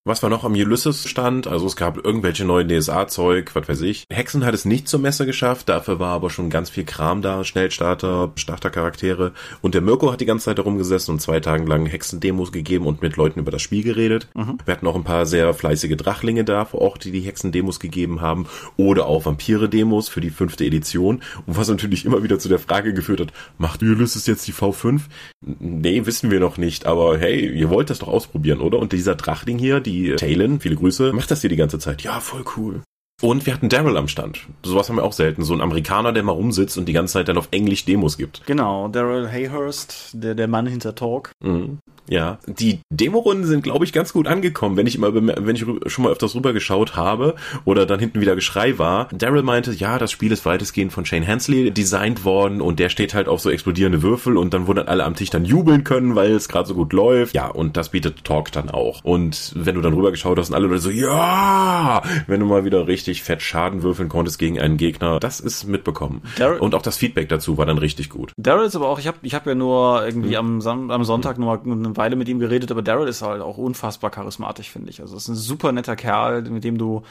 Was war noch am Ulysses-Stand? Also es gab irgendwelche neuen DSA-Zeug, was weiß ich. Hexen hat es nicht zur Messe geschafft, dafür war aber schon ganz viel Kram da, Schnellstarter, Startercharaktere. Und der Mirko hat die ganze Zeit darum gesessen und zwei Tage lang Hexendemos gegeben und mit Leuten über das Spiel geredet. Mhm. Wir hatten auch ein paar sehr fleißige Drachlinge da vor Ort, die die Hexendemos gegeben haben. Oder auch Vampire-Demos für die fünfte Edition. Und was natürlich immer wieder zu der Frage geführt hat, macht Ulysses jetzt die V5? Nee, wissen wir noch nicht, aber hey, ihr wollt das doch ausprobieren, oder? Und dieser Drachling hier, die die viele Grüße, macht das hier die ganze Zeit. Ja, voll cool. Und wir hatten Daryl am Stand. Sowas haben wir auch selten. So ein Amerikaner, der mal rumsitzt und die ganze Zeit dann auf Englisch Demos gibt. Genau, Daryl Hayhurst, der, der Mann hinter Talk. Mhm. Ja, die Demo-Runden sind, glaube ich, ganz gut angekommen, wenn ich immer, wenn ich schon mal öfters rübergeschaut habe oder dann hinten wieder Geschrei war. Daryl meinte, ja, das Spiel ist weitestgehend von Shane Hensley designt worden und der steht halt auf so explodierende Würfel und dann wurden alle am Tisch dann jubeln können, weil es gerade so gut läuft. Ja, und das bietet Talk dann auch. Und wenn du dann rübergeschaut hast und alle Leute so, ja, wenn du mal wieder richtig fett Schaden würfeln konntest gegen einen Gegner, das ist mitbekommen. Daryl und auch das Feedback dazu war dann richtig gut. Daryl ist aber auch, ich habe ich hab ja nur irgendwie hm. am, am Sonntag nur eine Weile mit ihm geredet, aber Daryl ist halt auch unfassbar charismatisch, finde ich. Also ist ein super netter Kerl, mit dem du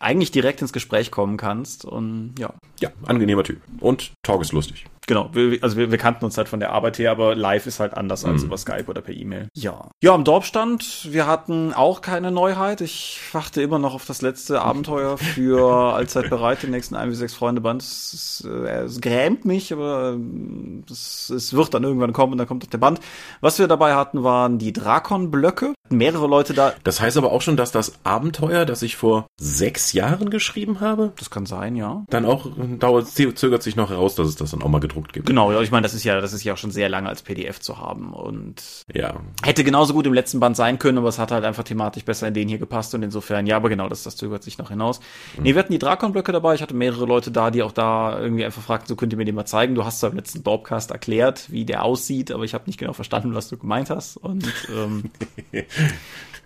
eigentlich direkt ins Gespräch kommen kannst und ja. Ja, angenehmer Typ. Und Talk ist lustig. Genau, wir, also wir, wir, kannten uns halt von der Arbeit her, aber live ist halt anders als mhm. über Skype oder per E-Mail. Ja. Ja, am Dorfstand, wir hatten auch keine Neuheit. Ich warte immer noch auf das letzte Abenteuer für allzeit bereit, den nächsten 1 wie 6 Freunde Band. Es, äh, es, grämt mich, aber ähm, es, es, wird dann irgendwann kommen und dann kommt auch der Band. Was wir dabei hatten, waren die Drakon-Blöcke. Mehrere Leute da. Das heißt aber auch schon, dass das Abenteuer, das ich vor sechs Jahren geschrieben habe. Das kann sein, ja. Dann auch dauert, zögert sich noch heraus, dass es das dann auch mal gedruckt gibt. Genau, ich meine, das ist ja, das ist ja auch schon sehr lange als PDF zu haben und ja. hätte genauso gut im letzten Band sein können, aber es hat halt einfach thematisch besser in den hier gepasst und insofern, ja, aber genau, das, das zögert sich noch hinaus. Mhm. Nee, wir hatten die Drakon-Blöcke dabei, ich hatte mehrere Leute da, die auch da irgendwie einfach fragten, so könnt ihr mir den mal zeigen. Du hast zwar im letzten Dorpcast erklärt, wie der aussieht, aber ich habe nicht genau verstanden, was du gemeint hast und ähm,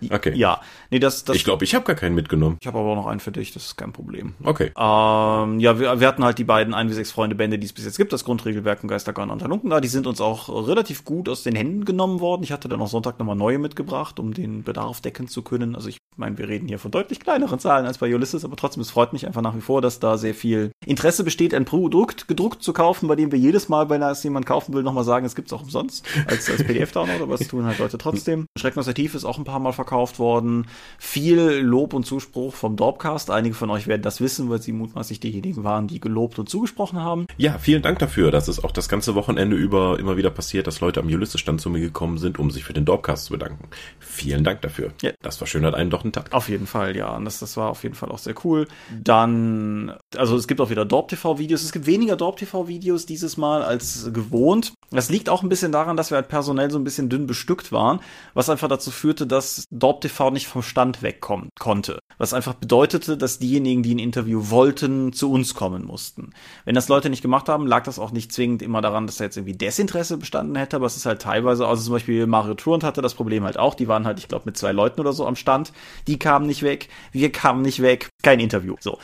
Okay. Ja. Nee, das, das ich glaube, ich habe gar keinen mitgenommen. Ich habe aber auch noch einen für dich, das ist kein Problem. Okay. Ähm, ja, wir, wir hatten halt die beiden 1 wie 6 Freunde Bände, die es bis jetzt gibt, das Grundregelwerk und Geistergarn und Halunken da. Die sind uns auch relativ gut aus den Händen genommen worden. Ich hatte dann auch Sonntag nochmal neue mitgebracht, um den Bedarf decken zu können. Also ich meine, wir reden hier von deutlich kleineren Zahlen als bei Ulysses, aber trotzdem, es freut mich einfach nach wie vor, dass da sehr viel Interesse besteht, ein Produkt gedruckt zu kaufen, bei dem wir jedes Mal, wenn es jemand kaufen will, nochmal sagen, es gibt es auch umsonst als, als PDF-Download, aber es tun halt Leute trotzdem. Schrecken aus der Tiefe ist auch ein paar Mal verkauft worden. Viel Lob und Zuspruch vom Dorpcast. Einige von euch werden das wissen, weil sie mutmaßlich diejenigen waren, die gelobt und zugesprochen haben. Ja, vielen Dank dafür. Das ist auch das ganze Wochenende über immer wieder passiert, dass Leute am Ulysses-Stand zu mir gekommen sind, um sich für den Dorpcast zu bedanken. Vielen Dank dafür. Ja. Das verschönert einen doch Tag. Auf jeden Fall, ja. Und das, das war auf jeden Fall auch sehr cool. Dann, also es gibt auch wieder Dorp-TV-Videos. Es gibt weniger Dorp-TV-Videos dieses Mal als gewohnt. Das liegt auch ein bisschen daran, dass wir halt personell so ein bisschen dünn bestückt waren, was einfach dazu führte, dass Dorp TV nicht vom Stand wegkommen konnte. Was einfach bedeutete, dass diejenigen, die ein Interview wollten, zu uns kommen mussten. Wenn das Leute nicht gemacht haben, lag das auch nicht zwingend immer daran, dass da jetzt irgendwie Desinteresse bestanden hätte, aber es ist halt teilweise, also zum Beispiel Mario Truant hatte das Problem halt auch, die waren halt, ich glaube, mit zwei Leuten oder so am Stand, die kamen nicht weg, wir kamen nicht weg, kein Interview. So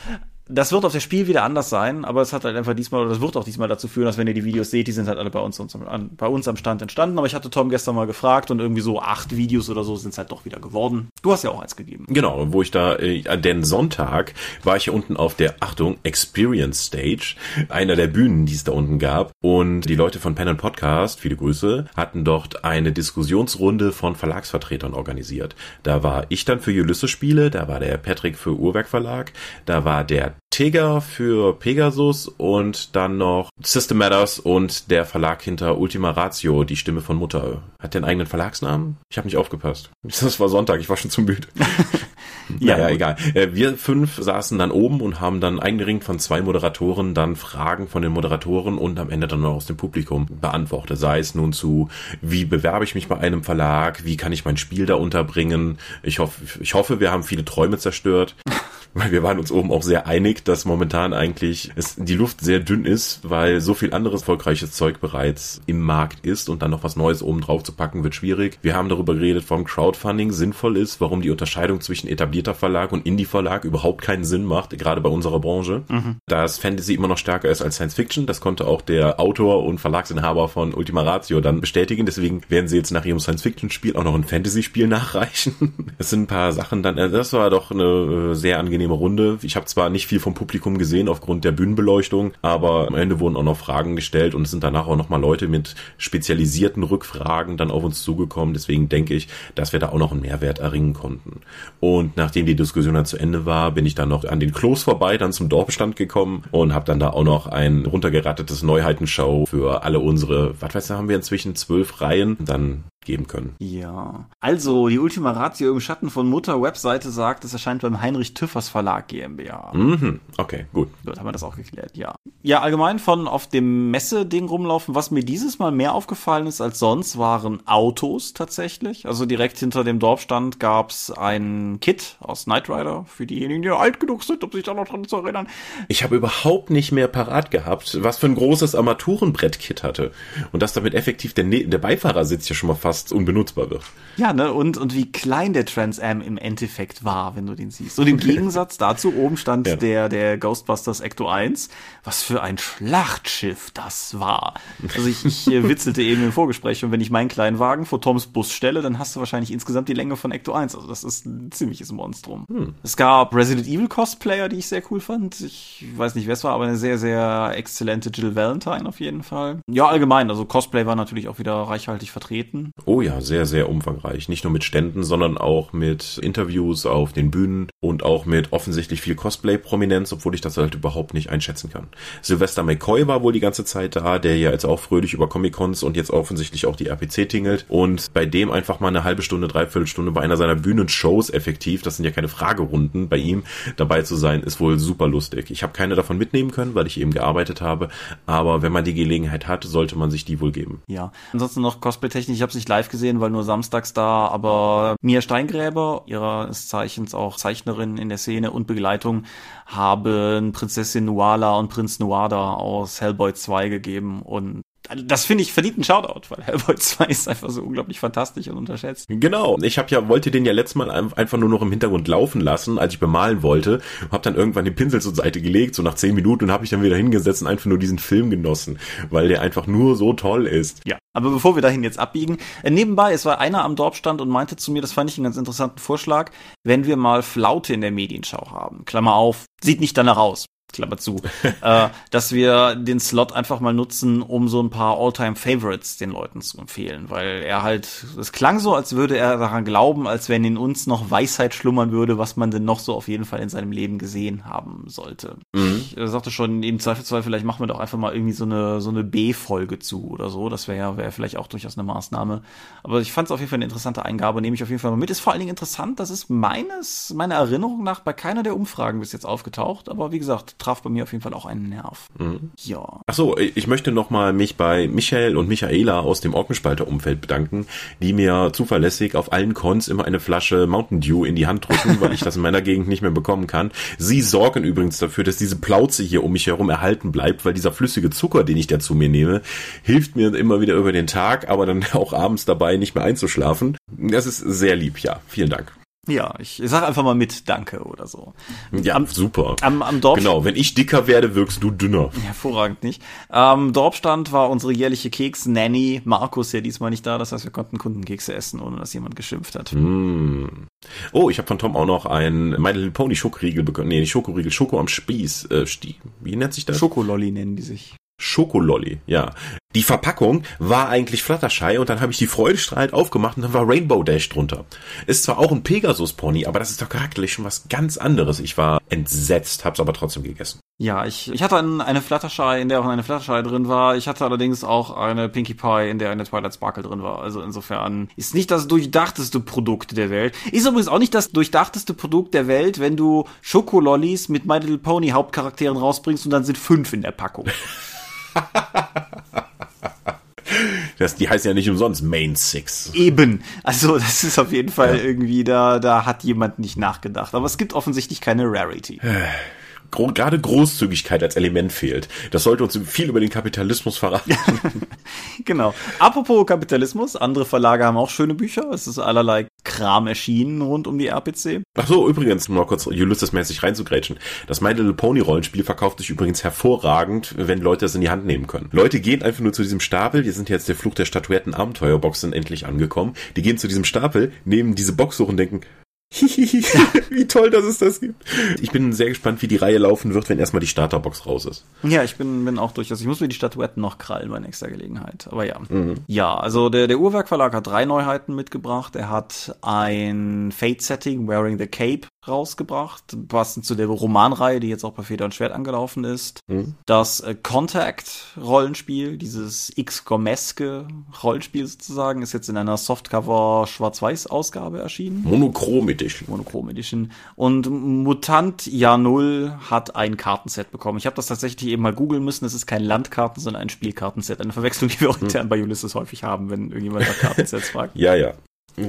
das wird auf das Spiel wieder anders sein, aber es hat halt einfach diesmal, oder das wird auch diesmal dazu führen, dass wenn ihr die Videos seht, die sind halt alle bei uns, am, bei uns am Stand entstanden. Aber ich hatte Tom gestern mal gefragt und irgendwie so acht Videos oder so sind es halt doch wieder geworden. Du hast ja auch eins gegeben. Genau, wo ich da, äh, denn Sonntag war ich hier unten auf der, Achtung, Experience Stage, einer der Bühnen, die es da unten gab. Und die Leute von Pen Podcast, viele Grüße, hatten dort eine Diskussionsrunde von Verlagsvertretern organisiert. Da war ich dann für Ulysses Spiele, da war der Patrick für Uhrwerk Verlag, da war der Tega für Pegasus und dann noch System Matters und der Verlag hinter Ultima Ratio, die Stimme von Mutter. Hat der einen eigenen Verlagsnamen? Ich habe nicht aufgepasst. Das war Sonntag, ich war schon zu müde. ja, naja, egal. Äh, wir fünf saßen dann oben und haben dann eingeringt von zwei Moderatoren dann Fragen von den Moderatoren und am Ende dann noch aus dem Publikum beantwortet. Sei es nun zu, wie bewerbe ich mich bei einem Verlag, wie kann ich mein Spiel da unterbringen. Ich hoffe, ich hoffe, wir haben viele Träume zerstört. Weil wir waren uns oben auch sehr einig, dass momentan eigentlich es, die Luft sehr dünn ist, weil so viel anderes erfolgreiches Zeug bereits im Markt ist und dann noch was Neues oben drauf zu packen wird schwierig. Wir haben darüber geredet, warum Crowdfunding sinnvoll ist, warum die Unterscheidung zwischen etablierter Verlag und Indie-Verlag überhaupt keinen Sinn macht, gerade bei unserer Branche. Mhm. Dass Fantasy immer noch stärker ist als Science Fiction, das konnte auch der Autor und Verlagsinhaber von Ultima Ratio dann bestätigen. Deswegen werden sie jetzt nach ihrem Science Fiction Spiel auch noch ein Fantasy Spiel nachreichen. Es sind ein paar Sachen dann, das war doch eine äh, sehr angenehme Runde. Ich habe zwar nicht viel vom Publikum gesehen aufgrund der Bühnenbeleuchtung, aber am Ende wurden auch noch Fragen gestellt und es sind danach auch noch mal Leute mit spezialisierten Rückfragen dann auf uns zugekommen. Deswegen denke ich, dass wir da auch noch einen Mehrwert erringen konnten. Und nachdem die Diskussion dann zu Ende war, bin ich dann noch an den Klos vorbei, dann zum Dorfstand gekommen und habe dann da auch noch ein runtergerattetes Neuheitenshow für alle unsere, was weiß ich, haben wir inzwischen zwölf Reihen dann geben können. Ja. Also, die Ultima Ratio im Schatten von Mutter Webseite sagt, es erscheint beim Heinrich Tüffers Verlag GmbH. Mhm. Okay, gut. Gut, haben wir das auch geklärt, ja. Ja, allgemein von auf dem Messe-Ding rumlaufen, was mir dieses Mal mehr aufgefallen ist als sonst, waren Autos tatsächlich. Also direkt hinter dem Dorfstand gab's ein Kit aus Knight Rider für diejenigen, die alt genug sind, um sich da noch dran zu erinnern. Ich habe überhaupt nicht mehr parat gehabt, was für ein großes Armaturenbrett-Kit hatte. Und dass damit effektiv der, ne der Beifahrersitz ja schon mal fast fast unbenutzbar wird. Ja, ne, und, und wie klein der Trans Am im Endeffekt war, wenn du den siehst. Und im Gegensatz dazu oben stand ja. der, der Ghostbusters Ecto 1. Was für ein Schlachtschiff das war. Also ich, ich äh, witzelte eben im Vorgespräch und wenn ich meinen kleinen Wagen vor Toms Bus stelle, dann hast du wahrscheinlich insgesamt die Länge von Ecto 1. Also das ist ein ziemliches Monstrum. Hm. Es gab Resident Evil Cosplayer, die ich sehr cool fand. Ich weiß nicht, wer es war, aber eine sehr, sehr exzellente Jill Valentine auf jeden Fall. Ja, allgemein. Also Cosplay war natürlich auch wieder reichhaltig vertreten. Oh ja, sehr, sehr umfangreich. Nicht nur mit Ständen, sondern auch mit Interviews auf den Bühnen und auch mit offensichtlich viel Cosplay-Prominenz, obwohl ich das halt überhaupt nicht einschätzen kann. Sylvester McCoy war wohl die ganze Zeit da, der ja jetzt auch fröhlich über Comic-Cons und jetzt offensichtlich auch die RPC tingelt und bei dem einfach mal eine halbe Stunde, dreiviertel Stunde bei einer seiner Bühnenshows effektiv, das sind ja keine Fragerunden, bei ihm dabei zu sein, ist wohl super lustig. Ich habe keine davon mitnehmen können, weil ich eben gearbeitet habe, aber wenn man die Gelegenheit hat, sollte man sich die wohl geben. Ja, ansonsten noch Cosplay-technisch, ich habe es nicht live gesehen, weil nur samstags da, aber Mia Steingräber, ihres Zeichens auch Zeichnerin in der Szene und Begleitung, haben Prinzessin Nuala und Prinz Nuada aus Hellboy 2 gegeben und das finde ich verdient einen Shoutout, weil Hellboy 2 ist einfach so unglaublich fantastisch und unterschätzt. Genau. Ich habe ja wollte den ja letztes Mal einfach nur noch im Hintergrund laufen lassen, als ich bemalen wollte, habe dann irgendwann den Pinsel zur Seite gelegt, so nach zehn Minuten und habe ich dann wieder hingesetzt und einfach nur diesen Film genossen, weil der einfach nur so toll ist. Ja. Aber bevor wir dahin jetzt abbiegen, äh, nebenbei, es war einer am Dorfstand und meinte zu mir, das fand ich einen ganz interessanten Vorschlag, wenn wir mal Flaute in der Medienschau haben. Klammer auf, sieht nicht danach aus. Klammer zu, äh, dass wir den Slot einfach mal nutzen, um so ein paar All-Time-Favorites den Leuten zu empfehlen, weil er halt, es klang so, als würde er daran glauben, als wenn in uns noch Weisheit schlummern würde, was man denn noch so auf jeden Fall in seinem Leben gesehen haben sollte. Mhm. Ich äh, sagte schon, im Zweifelsfall, vielleicht machen wir doch einfach mal irgendwie so eine, so eine B-Folge zu oder so, das wäre ja wäre vielleicht auch durchaus eine Maßnahme. Aber ich fand es auf jeden Fall eine interessante Eingabe, nehme ich auf jeden Fall mal mit. Ist vor allen Dingen interessant, das ist meines, meiner Erinnerung nach bei keiner der Umfragen bis jetzt aufgetaucht, aber wie gesagt, traf bei mir auf jeden Fall auch einen Nerv. Mhm. Ja. Achso, ich möchte nochmal mich bei Michael und Michaela aus dem Orkenspalter-Umfeld bedanken, die mir zuverlässig auf allen Cons immer eine Flasche Mountain Dew in die Hand drücken, weil ich das in meiner Gegend nicht mehr bekommen kann. Sie sorgen übrigens dafür, dass diese Plauze hier um mich herum erhalten bleibt, weil dieser flüssige Zucker, den ich da zu mir nehme, hilft mir immer wieder über den Tag, aber dann auch abends dabei nicht mehr einzuschlafen. Das ist sehr lieb, ja. Vielen Dank. Ja, ich sag einfach mal mit Danke oder so. Ja, am, super. Am, am Dorf genau, wenn ich dicker werde, wirkst du dünner. Hervorragend nicht. Am Dorfstand war unsere jährliche Keks-Nanny. Markus ja diesmal nicht da, das heißt, wir konnten Kundenkekse essen, ohne dass jemand geschimpft hat. Mm. Oh, ich habe von Tom auch noch ein My Little Pony Schokoriegel bekommen. Nee, Schokoriegel, Schoko am Spieß. Äh, wie nennt sich das? Schokololli nennen die sich. Schokololli, ja. Die Verpackung war eigentlich Fluttershy und dann habe ich die freudestrahlend aufgemacht und dann war Rainbow Dash drunter. Ist zwar auch ein Pegasus Pony, aber das ist doch charakterlich schon was ganz anderes. Ich war entsetzt, hab's aber trotzdem gegessen. Ja, ich, ich hatte eine Fluttershy, in der auch eine Fluttershy drin war. Ich hatte allerdings auch eine Pinkie Pie, in der eine Twilight Sparkle drin war. Also insofern ist nicht das durchdachteste Produkt der Welt. Ist übrigens auch nicht das durchdachteste Produkt der Welt, wenn du Schokolollis mit My Little Pony Hauptcharakteren rausbringst und dann sind fünf in der Packung. Das, die heißen ja nicht umsonst Main Six. Eben. Also das ist auf jeden Fall ja. irgendwie, da, da hat jemand nicht nachgedacht. Aber es gibt offensichtlich keine Rarity. Gro gerade Großzügigkeit als Element fehlt. Das sollte uns viel über den Kapitalismus verraten. genau. Apropos Kapitalismus, andere Verlage haben auch schöne Bücher. Es ist allerlei Kram erschienen rund um die RPC. Ach so, übrigens, um mal kurz Ulysses-mäßig reinzugrätschen. Das My Little Pony Rollenspiel verkauft sich übrigens hervorragend, wenn Leute das in die Hand nehmen können. Leute gehen einfach nur zu diesem Stapel, die sind jetzt der Fluch der Statuetten Abenteuerboxen endlich angekommen. Die gehen zu diesem Stapel, nehmen diese Box hoch und denken, wie toll, dass es das gibt. Ich bin sehr gespannt, wie die Reihe laufen wird, wenn erstmal die Starterbox raus ist. Ja, ich bin, bin auch durchaus. Ich muss mir die Statuetten noch krallen bei nächster Gelegenheit. Aber ja. Mhm. Ja, also der, der Uhrwerk Verlag hat drei Neuheiten mitgebracht. Er hat ein Fate-Setting, Wearing the Cape, rausgebracht, passend zu der Romanreihe, die jetzt auch bei Feder und Schwert angelaufen ist. Mhm. Das äh, Contact-Rollenspiel, dieses X-Gomeske Rollenspiel sozusagen, ist jetzt in einer Softcover Schwarz-Weiß-Ausgabe erschienen. Monochrom Edition. Monochrom Edition. Und Mutant Jahr Null hat ein Kartenset bekommen. Ich habe das tatsächlich eben mal googeln müssen. Es ist kein Landkarten, sondern ein Spielkartenset. Eine Verwechslung, die wir auch intern mhm. bei Ulysses häufig haben, wenn irgendjemand nach Kartensets fragt. Ja, ja.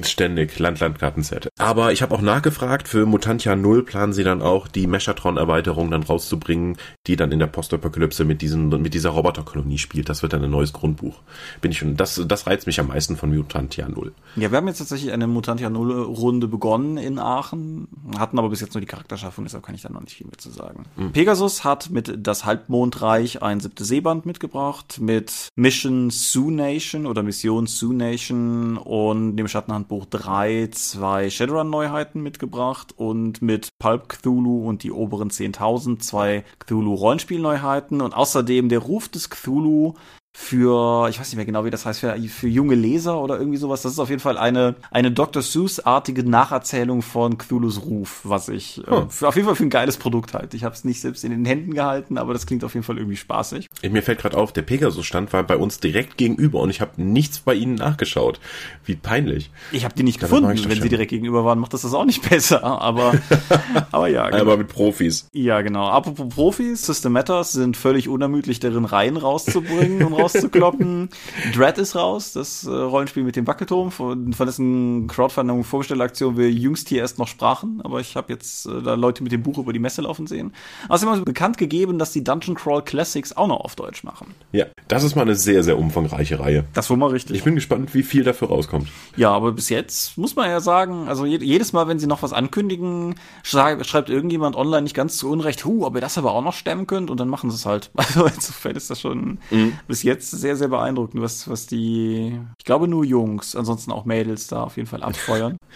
Ständig, Land-Land-Kartenset. Aber ich habe auch nachgefragt, für Mutantia 0 planen sie dann auch die Megatron-Erweiterung dann rauszubringen, die dann in der Postapokalypse mit mit dieser Roboterkolonie spielt. Das wird dann ein neues Grundbuch. Bin ich schon, das, das reizt mich am meisten von Mutantia 0. Ja, wir haben jetzt tatsächlich eine Mutantia 0 Runde begonnen in Aachen, hatten aber bis jetzt nur die Charakterschaffung, deshalb kann ich da noch nicht viel mehr zu sagen. Mhm. Pegasus hat mit das Halbmondreich ein siebte Seeband mitgebracht, mit Mission Sioux Nation oder Mission Sioux Nation und dem Schattenhand Handbuch 3 zwei Shadowrun-Neuheiten mitgebracht und mit Pulp Cthulhu und die oberen 10.000 zwei Cthulhu-Rollenspiel-Neuheiten. Und außerdem der Ruf des Cthulhu für, ich weiß nicht mehr genau, wie das heißt, für, für junge Leser oder irgendwie sowas. Das ist auf jeden Fall eine, eine Dr. Seuss-artige Nacherzählung von Cthulhus Ruf, was ich äh, hm. für, auf jeden Fall für ein geiles Produkt halte. Ich habe es nicht selbst in den Händen gehalten, aber das klingt auf jeden Fall irgendwie spaßig. Mir fällt gerade auf, der Pegasus-Stand war bei uns direkt gegenüber und ich habe nichts bei ihnen nachgeschaut. Wie peinlich. Ich habe die nicht gefunden. Wenn schon. sie direkt gegenüber waren, macht das das auch nicht besser. Aber, aber ja. Genau. Aber mit Profis. Ja, genau. Apropos Profis, System Matters sind völlig unermüdlich darin, Reihen rauszubringen und rauszukloppen. Dread ist raus, das äh, Rollenspiel mit dem Wackelturm, von, von dessen Crowdfunding Vorbestellaktion wir jüngst hier erst noch sprachen, aber ich habe jetzt äh, da Leute mit dem Buch über die Messe laufen sehen. Außerdem haben sie bekannt gegeben, dass die Dungeon Crawl Classics auch noch auf Deutsch machen. Ja, das ist mal eine sehr, sehr umfangreiche Reihe. Das war mal richtig. Ich bin gespannt, wie viel dafür rauskommt. Ja, aber bis jetzt muss man ja sagen, also jedes Mal, wenn sie noch was ankündigen, schreibt irgendjemand online nicht ganz zu Unrecht, hu, ob ihr das aber auch noch stemmen könnt und dann machen sie es halt. Also insofern ist das schon mhm. bis jetzt jetzt sehr, sehr beeindruckend, was, was die, ich glaube nur Jungs, ansonsten auch Mädels da auf jeden Fall abfeuern.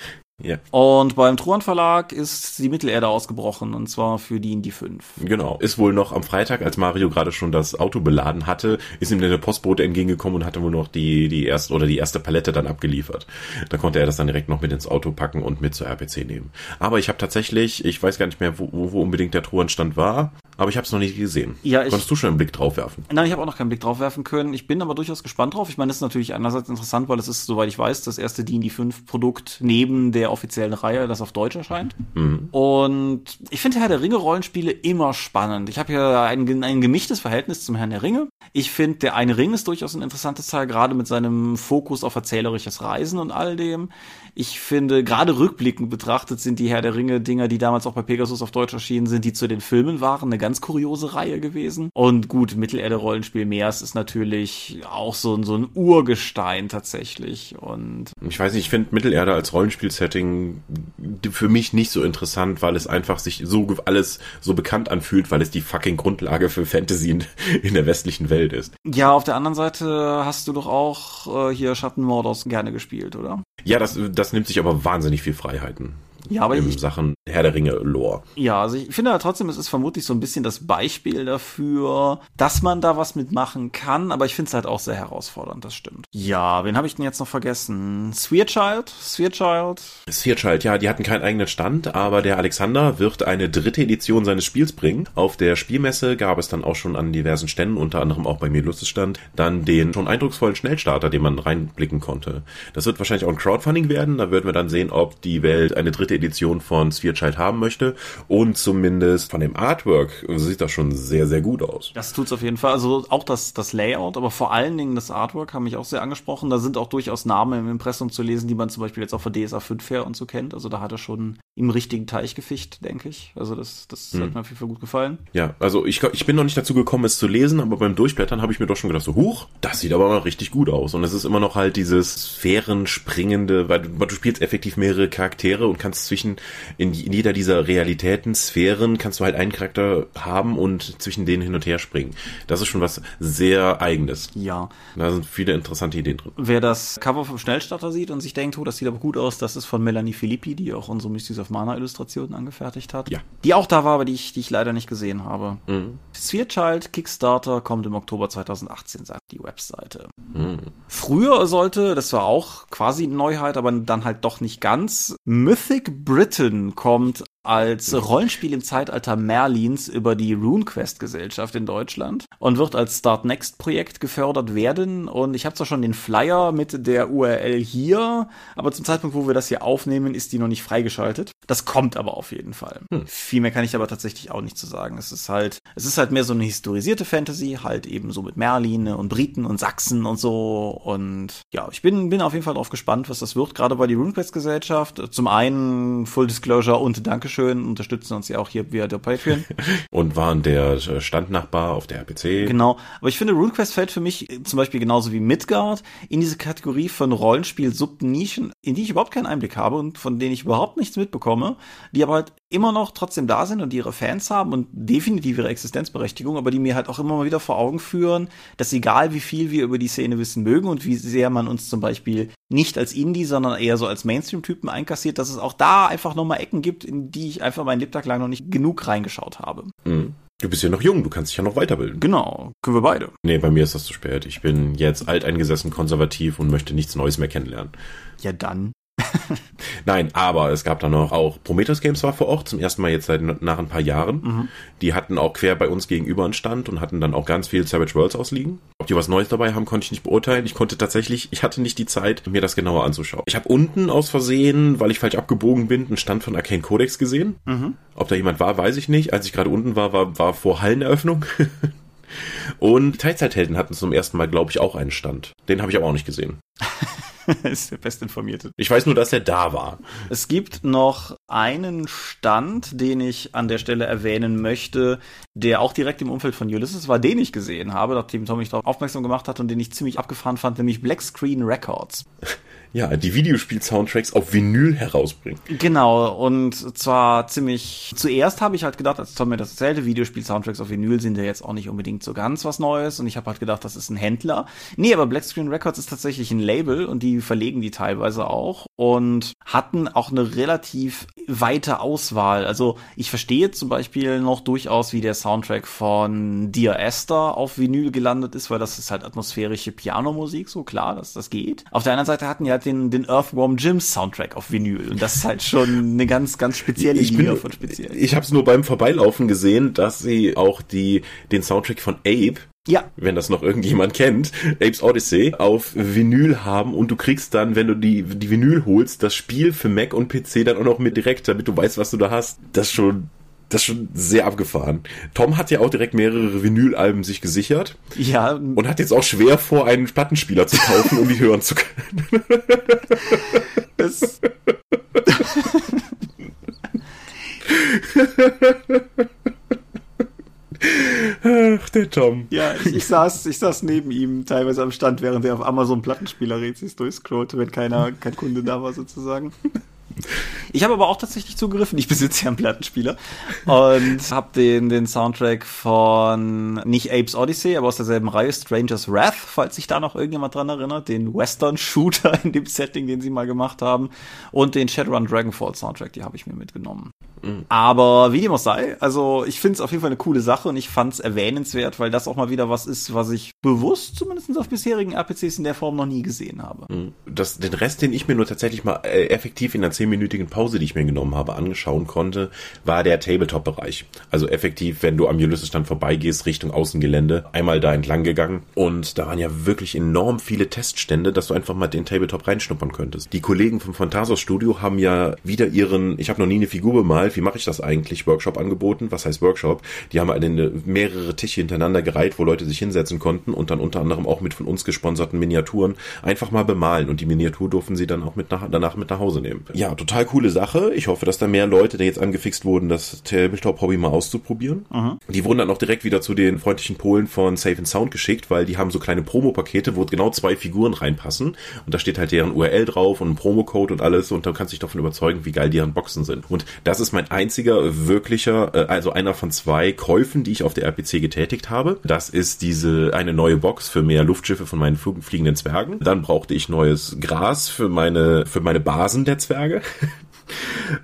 Ja. Und beim Truan Verlag ist die Mittelerde ausgebrochen und zwar für die in die 5. Genau. Ist wohl noch am Freitag, als Mario gerade schon das Auto beladen hatte, ist ihm der Postbote entgegengekommen und hatte wohl noch die, die erste oder die erste Palette dann abgeliefert. Da konnte er das dann direkt noch mit ins Auto packen und mit zur RPC nehmen. Aber ich habe tatsächlich, ich weiß gar nicht mehr, wo, wo unbedingt der Truhenstand war, aber ich habe es noch nicht gesehen. Ja, ich, Konntest du schon einen Blick drauf werfen? Nein, ich habe auch noch keinen Blick drauf werfen können. Ich bin aber durchaus gespannt drauf. Ich meine, das ist natürlich einerseits interessant, weil es ist, soweit ich weiß, das erste D&D 5 Produkt neben der offiziellen Reihe, das auf Deutsch erscheint. Mhm. Und ich finde Herr der Ringe Rollenspiele immer spannend. Ich habe ja ein, ein gemischtes Verhältnis zum Herrn der Ringe. Ich finde, der eine Ring ist durchaus ein interessantes Teil, gerade mit seinem Fokus auf erzählerisches Reisen und all dem. Ich finde, gerade rückblickend betrachtet sind die Herr der Ringe Dinger, die damals auch bei Pegasus auf Deutsch erschienen sind, die zu den Filmen waren, eine ganz kuriose Reihe gewesen. Und gut, Mittelerde Rollenspiel Meers ist natürlich auch so, so ein Urgestein tatsächlich. Und ich weiß nicht, ich finde Mittelerde als Rollenspiel-Setting für mich nicht so interessant, weil es einfach sich so alles so bekannt anfühlt, weil es die fucking Grundlage für Fantasy in, in der westlichen Welt ist. Ja, auf der anderen Seite hast du doch auch äh, hier Schatten Mordors gerne gespielt, oder? Ja, das, das nimmt sich aber wahnsinnig viel Freiheiten. Ja, aber in Sachen Herr der Ringe Lore. Ja, also ich finde ja trotzdem, es ist vermutlich so ein bisschen das Beispiel dafür, dass man da was mitmachen kann, aber ich finde es halt auch sehr herausfordernd, das stimmt. Ja, wen habe ich denn jetzt noch vergessen? Spherechild? Spherechild? Spherechild, ja, die hatten keinen eigenen Stand, aber der Alexander wird eine dritte Edition seines Spiels bringen. Auf der Spielmesse gab es dann auch schon an diversen Ständen, unter anderem auch bei mir Lussestand, dann den schon eindrucksvollen Schnellstarter, den man reinblicken konnte. Das wird wahrscheinlich auch ein Crowdfunding werden, da würden wir dann sehen, ob die Welt eine dritte Edition von Sphere Child haben möchte. Und zumindest von dem Artwork sieht das schon sehr, sehr gut aus. Das tut's auf jeden Fall. Also auch das, das Layout, aber vor allen Dingen das Artwork haben mich auch sehr angesprochen. Da sind auch durchaus Namen im Impressum zu lesen, die man zum Beispiel jetzt auch von DSA 5 her und so kennt. Also da hat er schon im richtigen Teich gefischt, denke ich. Also das, das hm. hat mir auf jeden Fall gut gefallen. Ja, also ich, ich bin noch nicht dazu gekommen, es zu lesen, aber beim Durchblättern habe ich mir doch schon gedacht, so, huch, das sieht aber mal richtig gut aus. Und es ist immer noch halt dieses sphärenspringende, weil du, weil du spielst effektiv mehrere Charaktere und kannst zwischen, in, in jeder dieser Realitäten, Sphären, kannst du halt einen Charakter haben und zwischen denen hin und her springen. Das ist schon was sehr eigenes. Ja. Da sind viele interessante Ideen drin. Wer das Cover vom Schnellstarter sieht und sich denkt, oh, das sieht aber gut aus, das ist von Melanie Filippi, die auch unsere Mystics of Mana Illustrationen angefertigt hat. Ja. Die auch da war, aber die ich, die ich leider nicht gesehen habe. Mhm. Sphere Child Kickstarter kommt im Oktober 2018, sagt die Webseite. Mhm. Früher sollte, das war auch quasi eine Neuheit, aber dann halt doch nicht ganz, Mythic Britain kommt als Rollenspiel im Zeitalter Merlins über die RuneQuest Gesellschaft in Deutschland und wird als Start Next Projekt gefördert werden. Und ich habe zwar schon den Flyer mit der URL hier, aber zum Zeitpunkt, wo wir das hier aufnehmen, ist die noch nicht freigeschaltet. Das kommt aber auf jeden Fall. Hm. Viel mehr kann ich aber tatsächlich auch nicht zu sagen. Es ist halt, es ist halt mehr so eine historisierte Fantasy, halt eben so mit Merlin und Briten und Sachsen und so. Und ja, ich bin, bin auf jeden Fall drauf gespannt, was das wird, gerade bei die RuneQuest Gesellschaft. Zum einen Full Disclosure und Dankeschön Dankeschön, unterstützen uns ja auch hier via der Patreon. Und waren der Standnachbar auf der RPC. Genau, aber ich finde, RuneQuest fällt für mich zum Beispiel genauso wie Midgard in diese Kategorie von Rollenspiel-Subnischen, in die ich überhaupt keinen Einblick habe und von denen ich überhaupt nichts mitbekomme, die aber halt immer noch trotzdem da sind und die ihre Fans haben und definitiv ihre Existenzberechtigung, aber die mir halt auch immer mal wieder vor Augen führen, dass egal wie viel wir über die Szene wissen mögen und wie sehr man uns zum Beispiel nicht als Indie, sondern eher so als Mainstream-Typen einkassiert, dass es auch da einfach nochmal Ecken gibt, in die ich einfach meinen Lebtag lang noch nicht genug reingeschaut habe. Mhm. Du bist ja noch jung, du kannst dich ja noch weiterbilden. Genau, können wir beide. Nee, bei mir ist das zu spät. Ich bin jetzt alteingesessen, konservativ und möchte nichts Neues mehr kennenlernen. Ja, dann. Nein, aber es gab dann noch auch Prometheus Games war vor Ort, zum ersten Mal jetzt seit nach ein paar Jahren. Mhm. Die hatten auch quer bei uns gegenüber einen Stand und hatten dann auch ganz viel Savage Worlds ausliegen. Ob die was Neues dabei haben, konnte ich nicht beurteilen. Ich konnte tatsächlich, ich hatte nicht die Zeit, mir das genauer anzuschauen. Ich habe unten aus Versehen, weil ich falsch abgebogen bin, einen Stand von Arcane Codex gesehen. Mhm. Ob da jemand war, weiß ich nicht. Als ich gerade unten war, war, war vor Halleneröffnung. Und Teilzeithelden hatten zum ersten Mal, glaube ich, auch einen Stand. Den habe ich aber auch nicht gesehen. ist der bestinformierte. Ich weiß nur, dass er da war. Es gibt noch einen Stand, den ich an der Stelle erwähnen möchte, der auch direkt im Umfeld von Ulysses war, den ich gesehen habe, nachdem Tom mich darauf aufmerksam gemacht hat und den ich ziemlich abgefahren fand, nämlich Black Screen Records. Ja, die Videospiel-Soundtracks auf Vinyl herausbringen. Genau, und zwar ziemlich, zuerst habe ich halt gedacht, als Tom mir das erzählte, Videospiel-Soundtracks auf Vinyl sind ja jetzt auch nicht unbedingt so ganz was Neues und ich habe halt gedacht, das ist ein Händler. Nee, aber Black Screen Records ist tatsächlich ein Label und die verlegen die teilweise auch und hatten auch eine relativ weite Auswahl. Also ich verstehe zum Beispiel noch durchaus, wie der Soundtrack von Dear Esther auf Vinyl gelandet ist, weil das ist halt atmosphärische Pianomusik, so klar, dass das geht. Auf der anderen Seite hatten halt den, den Earthworm Jim Soundtrack auf Vinyl. Und das ist halt schon eine ganz, ganz spezielle ich Liga von speziell. Ich habe es nur beim Vorbeilaufen gesehen, dass sie auch die, den Soundtrack von Abe ja. Wenn das noch irgendjemand kennt, Apes Odyssey auf Vinyl haben und du kriegst dann, wenn du die, die Vinyl holst, das Spiel für Mac und PC dann auch noch mit direkt, damit du weißt, was du da hast. Das schon das ist schon sehr abgefahren. Tom hat ja auch direkt mehrere Vinylalben sich gesichert. Ja. Und hat jetzt auch schwer vor, einen Plattenspieler zu kaufen, um die hören zu können. Das. Ach, der Tom. Ja, ich, ich, saß, ich saß neben ihm teilweise am Stand, während er auf Amazon Plattenspieler Rätsels durchscrollte, wenn keiner, kein Kunde da war sozusagen. Ich habe aber auch tatsächlich zugegriffen. Ich besitze ja einen Plattenspieler und habe den, den Soundtrack von nicht Apes Odyssey, aber aus derselben Reihe Strangers Wrath, falls sich da noch irgendjemand dran erinnert, den Western Shooter in dem Setting, den sie mal gemacht haben und den Shadowrun Dragonfall Soundtrack, die habe ich mir mitgenommen. Aber wie dem auch sei, also ich finde es auf jeden Fall eine coole Sache und ich fand es erwähnenswert, weil das auch mal wieder was ist, was ich bewusst zumindest auf bisherigen RPCs in der Form noch nie gesehen habe. Mhm. Das, den Rest, den ich mir nur tatsächlich mal äh, effektiv in einer zehnminütigen Pause, die ich mir genommen habe, angeschauen konnte, war der Tabletop-Bereich. Also effektiv, wenn du am Ulysses-Stand vorbeigehst, Richtung Außengelände, einmal da entlang gegangen und da waren ja wirklich enorm viele Teststände, dass du einfach mal den Tabletop reinschnuppern könntest. Die Kollegen vom Phantasos Studio haben ja wieder ihren, ich habe noch nie eine Figur bemalt, wie mache ich das eigentlich, Workshop angeboten. Was heißt Workshop? Die haben eine, mehrere Tische hintereinander gereiht, wo Leute sich hinsetzen konnten und dann unter anderem auch mit von uns gesponserten Miniaturen einfach mal bemalen und die Miniatur durften sie dann auch mit nach, danach mit nach Hause nehmen. Ja, total coole Sache. Ich hoffe, dass da mehr Leute, die jetzt angefixt wurden, das Tabletop-Hobby mal auszuprobieren. Mhm. Die wurden dann auch direkt wieder zu den freundlichen Polen von Safe and Sound geschickt, weil die haben so kleine Promo-Pakete, wo genau zwei Figuren reinpassen und da steht halt deren URL drauf und ein Promo-Code und alles und dann kannst du dich davon überzeugen, wie geil deren Boxen sind. Und das ist mein einziger wirklicher, äh, also einer von zwei Käufen, die ich auf der RPC getätigt habe. Das ist diese eine neue Box für mehr Luftschiffe von meinen fliegenden Zwergen. Dann brauchte ich neues Gras für meine für meine Basen der Zwerge.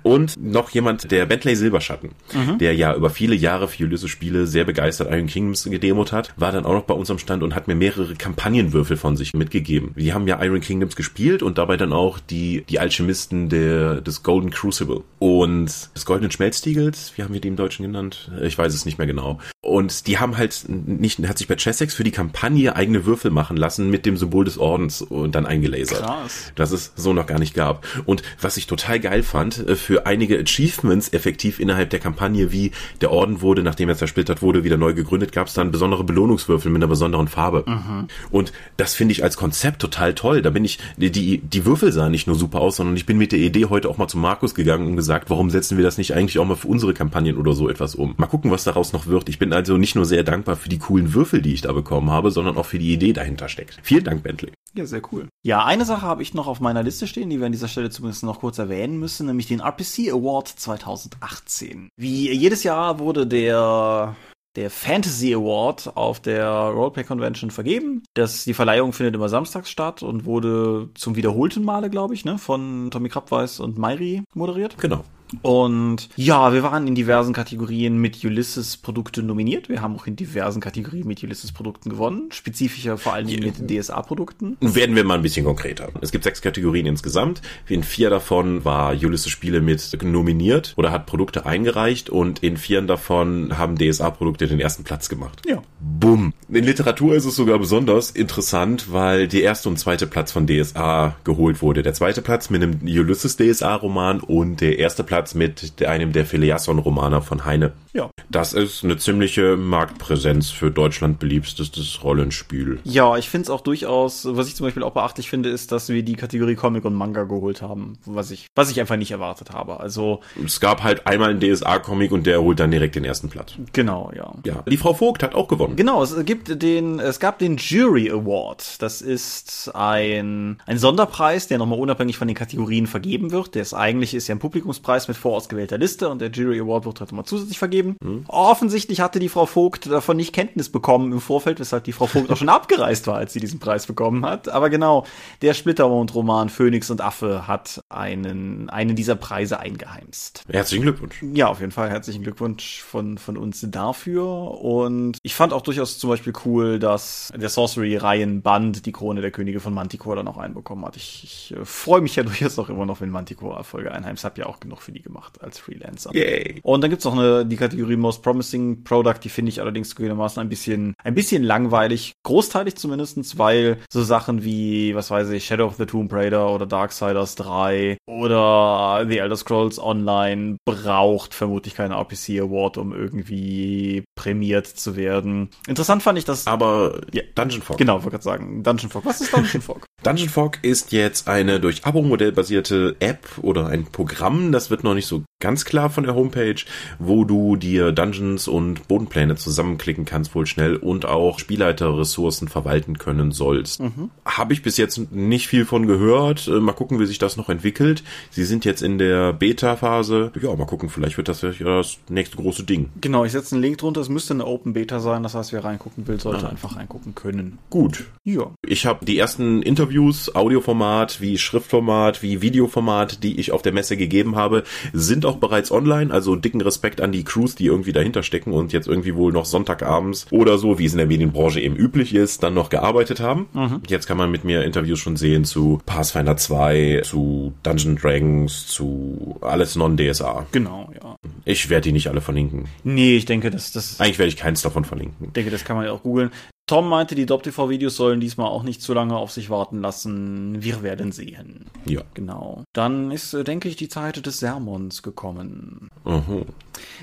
Und noch jemand, der Bentley Silberschatten, mhm. der ja über viele Jahre für Ulysses-Spiele sehr begeistert Iron Kingdoms gedemot hat, war dann auch noch bei uns am Stand und hat mir mehrere Kampagnenwürfel von sich mitgegeben. Die haben ja Iron Kingdoms gespielt und dabei dann auch die, die Alchemisten der, des Golden Crucible und des Goldenen Schmelztiegels, wie haben wir die im Deutschen genannt? Ich weiß es nicht mehr genau. Und die haben halt nicht, hat sich bei Chessex für die Kampagne eigene Würfel machen lassen mit dem Symbol des Ordens und dann eingelasert. Krass. Das es so noch gar nicht gab. Und was ich total geil fand, äh, für einige Achievements effektiv innerhalb der Kampagne, wie der Orden wurde, nachdem er zersplittert wurde, wieder neu gegründet, gab es dann besondere Belohnungswürfel mit einer besonderen Farbe. Mhm. Und das finde ich als Konzept total toll. Da bin ich, die, die Würfel sahen nicht nur super aus, sondern ich bin mit der Idee heute auch mal zu Markus gegangen und gesagt, warum setzen wir das nicht eigentlich auch mal für unsere Kampagnen oder so etwas um? Mal gucken, was daraus noch wird. Ich bin also nicht nur sehr dankbar für die coolen Würfel, die ich da bekommen habe, sondern auch für die Idee dahinter steckt. Vielen Dank, Bentley. Ja, sehr cool. Ja, eine Sache habe ich noch auf meiner Liste stehen, die wir an dieser Stelle zumindest noch kurz erwähnen müssen, nämlich den RPC Award 2018. Wie jedes Jahr wurde der der Fantasy Award auf der Roleplay Convention vergeben. Das, die Verleihung findet immer samstags statt und wurde zum wiederholten Male, glaube ich, ne, von Tommy Krabweis und Mairi moderiert. Genau. Und ja, wir waren in diversen Kategorien mit Ulysses-Produkte nominiert. Wir haben auch in diversen Kategorien mit Ulysses-Produkten gewonnen. Spezifischer vor allem mit DSA-Produkten. Werden wir mal ein bisschen konkreter. Es gibt sechs Kategorien insgesamt. In vier davon war Ulysses-Spiele mit nominiert oder hat Produkte eingereicht und in vier davon haben DSA-Produkte den ersten Platz gemacht. Ja. Bumm. In Literatur ist es sogar besonders interessant, weil die erste und zweite Platz von DSA geholt wurde. Der zweite Platz mit einem Ulysses DSA-Roman und der erste Platz Platz mit einem der Philiasson-Romane von Heine. Ja. Das ist eine ziemliche Marktpräsenz für Deutschland beliebstes Rollenspiel. Ja, ich finde es auch durchaus, was ich zum Beispiel auch beachtlich finde, ist, dass wir die Kategorie Comic und Manga geholt haben, was ich, was ich einfach nicht erwartet habe. Also es gab halt einmal einen DSA-Comic und der holt dann direkt den ersten Platz. Genau, ja. Ja, die Frau Vogt hat auch gewonnen. Genau, es gibt den, es gab den Jury Award. Das ist ein ein Sonderpreis, der nochmal unabhängig von den Kategorien vergeben wird. Der ist eigentlich ist ja ein Publikumspreis mit vorausgewählter Liste und der Jury Award wird halt immer zusätzlich vergeben. Mhm. Offensichtlich hatte die Frau Vogt davon nicht Kenntnis bekommen im Vorfeld, weshalb die Frau Vogt auch schon abgereist war, als sie diesen Preis bekommen hat. Aber genau, der Splittermond-Roman Phönix und Affe hat einen, einen dieser Preise eingeheimst. Herzlichen Glückwunsch. Ja, auf jeden Fall herzlichen Glückwunsch von, von uns dafür. Und ich fand auch durchaus zum Beispiel cool, dass der Sorcery-Reihenband die Krone der Könige von Manticore dann auch einbekommen hat. Ich, ich äh, freue mich ja durchaus auch immer noch, wenn Manticore Erfolge einheimst. Hab ja auch genug für die gemacht als Freelancer. Yay. Und dann gibt's noch eine, die Kategorie Most Promising Product, die finde ich allerdings zugegebenermaßen ein bisschen, ein bisschen langweilig, großteilig zumindestens, weil so Sachen wie, was weiß ich, Shadow of the Tomb Raider oder Darksiders 3 oder The Elder Scrolls Online braucht vermutlich keine RPC Award, um irgendwie prämiert zu werden. Interessant fand ich das. Aber ja, Dungeon Fog. Genau, wollte gerade sagen. Dungeon Fog. Was ist Dungeon Fog? Dungeon Fog ist jetzt eine durch Abo-Modell basierte App oder ein Programm, das wird noch nicht so ganz klar von der Homepage, wo du dir Dungeons und Bodenpläne zusammenklicken kannst, wohl schnell und auch Spielleiterressourcen verwalten können sollst. Mhm. Habe ich bis jetzt nicht viel von gehört. Äh, mal gucken, wie sich das noch entwickelt. Sie sind jetzt in der Beta-Phase. Ja, mal gucken, vielleicht wird das ja das nächste große Ding. Genau, ich setze einen Link drunter. Es müsste eine Open Beta sein. Das heißt, wer reingucken will, sollte ah. einfach reingucken können. Gut. Ja. Ich habe die ersten Interviews, Audioformat, wie Schriftformat, wie Videoformat, die ich auf der Messe gegeben habe, sind auch bereits online, also dicken Respekt an die Crews, die irgendwie dahinter stecken und jetzt irgendwie wohl noch Sonntagabends oder so, wie es in der Medienbranche eben üblich ist, dann noch gearbeitet haben. Mhm. Jetzt kann man mit mir Interviews schon sehen zu Pathfinder 2, zu Dungeon Dragons, zu alles non-DSA. Genau, ja. Ich werde die nicht alle verlinken. Nee, ich denke, dass das. Eigentlich werde ich keins davon verlinken. Ich denke, das kann man ja auch googeln. Tom meinte, die DopTV-Videos sollen diesmal auch nicht zu lange auf sich warten lassen. Wir werden sehen. Ja. Genau. Dann ist, äh, denke ich, die Zeit des Sermons gekommen. Mhm.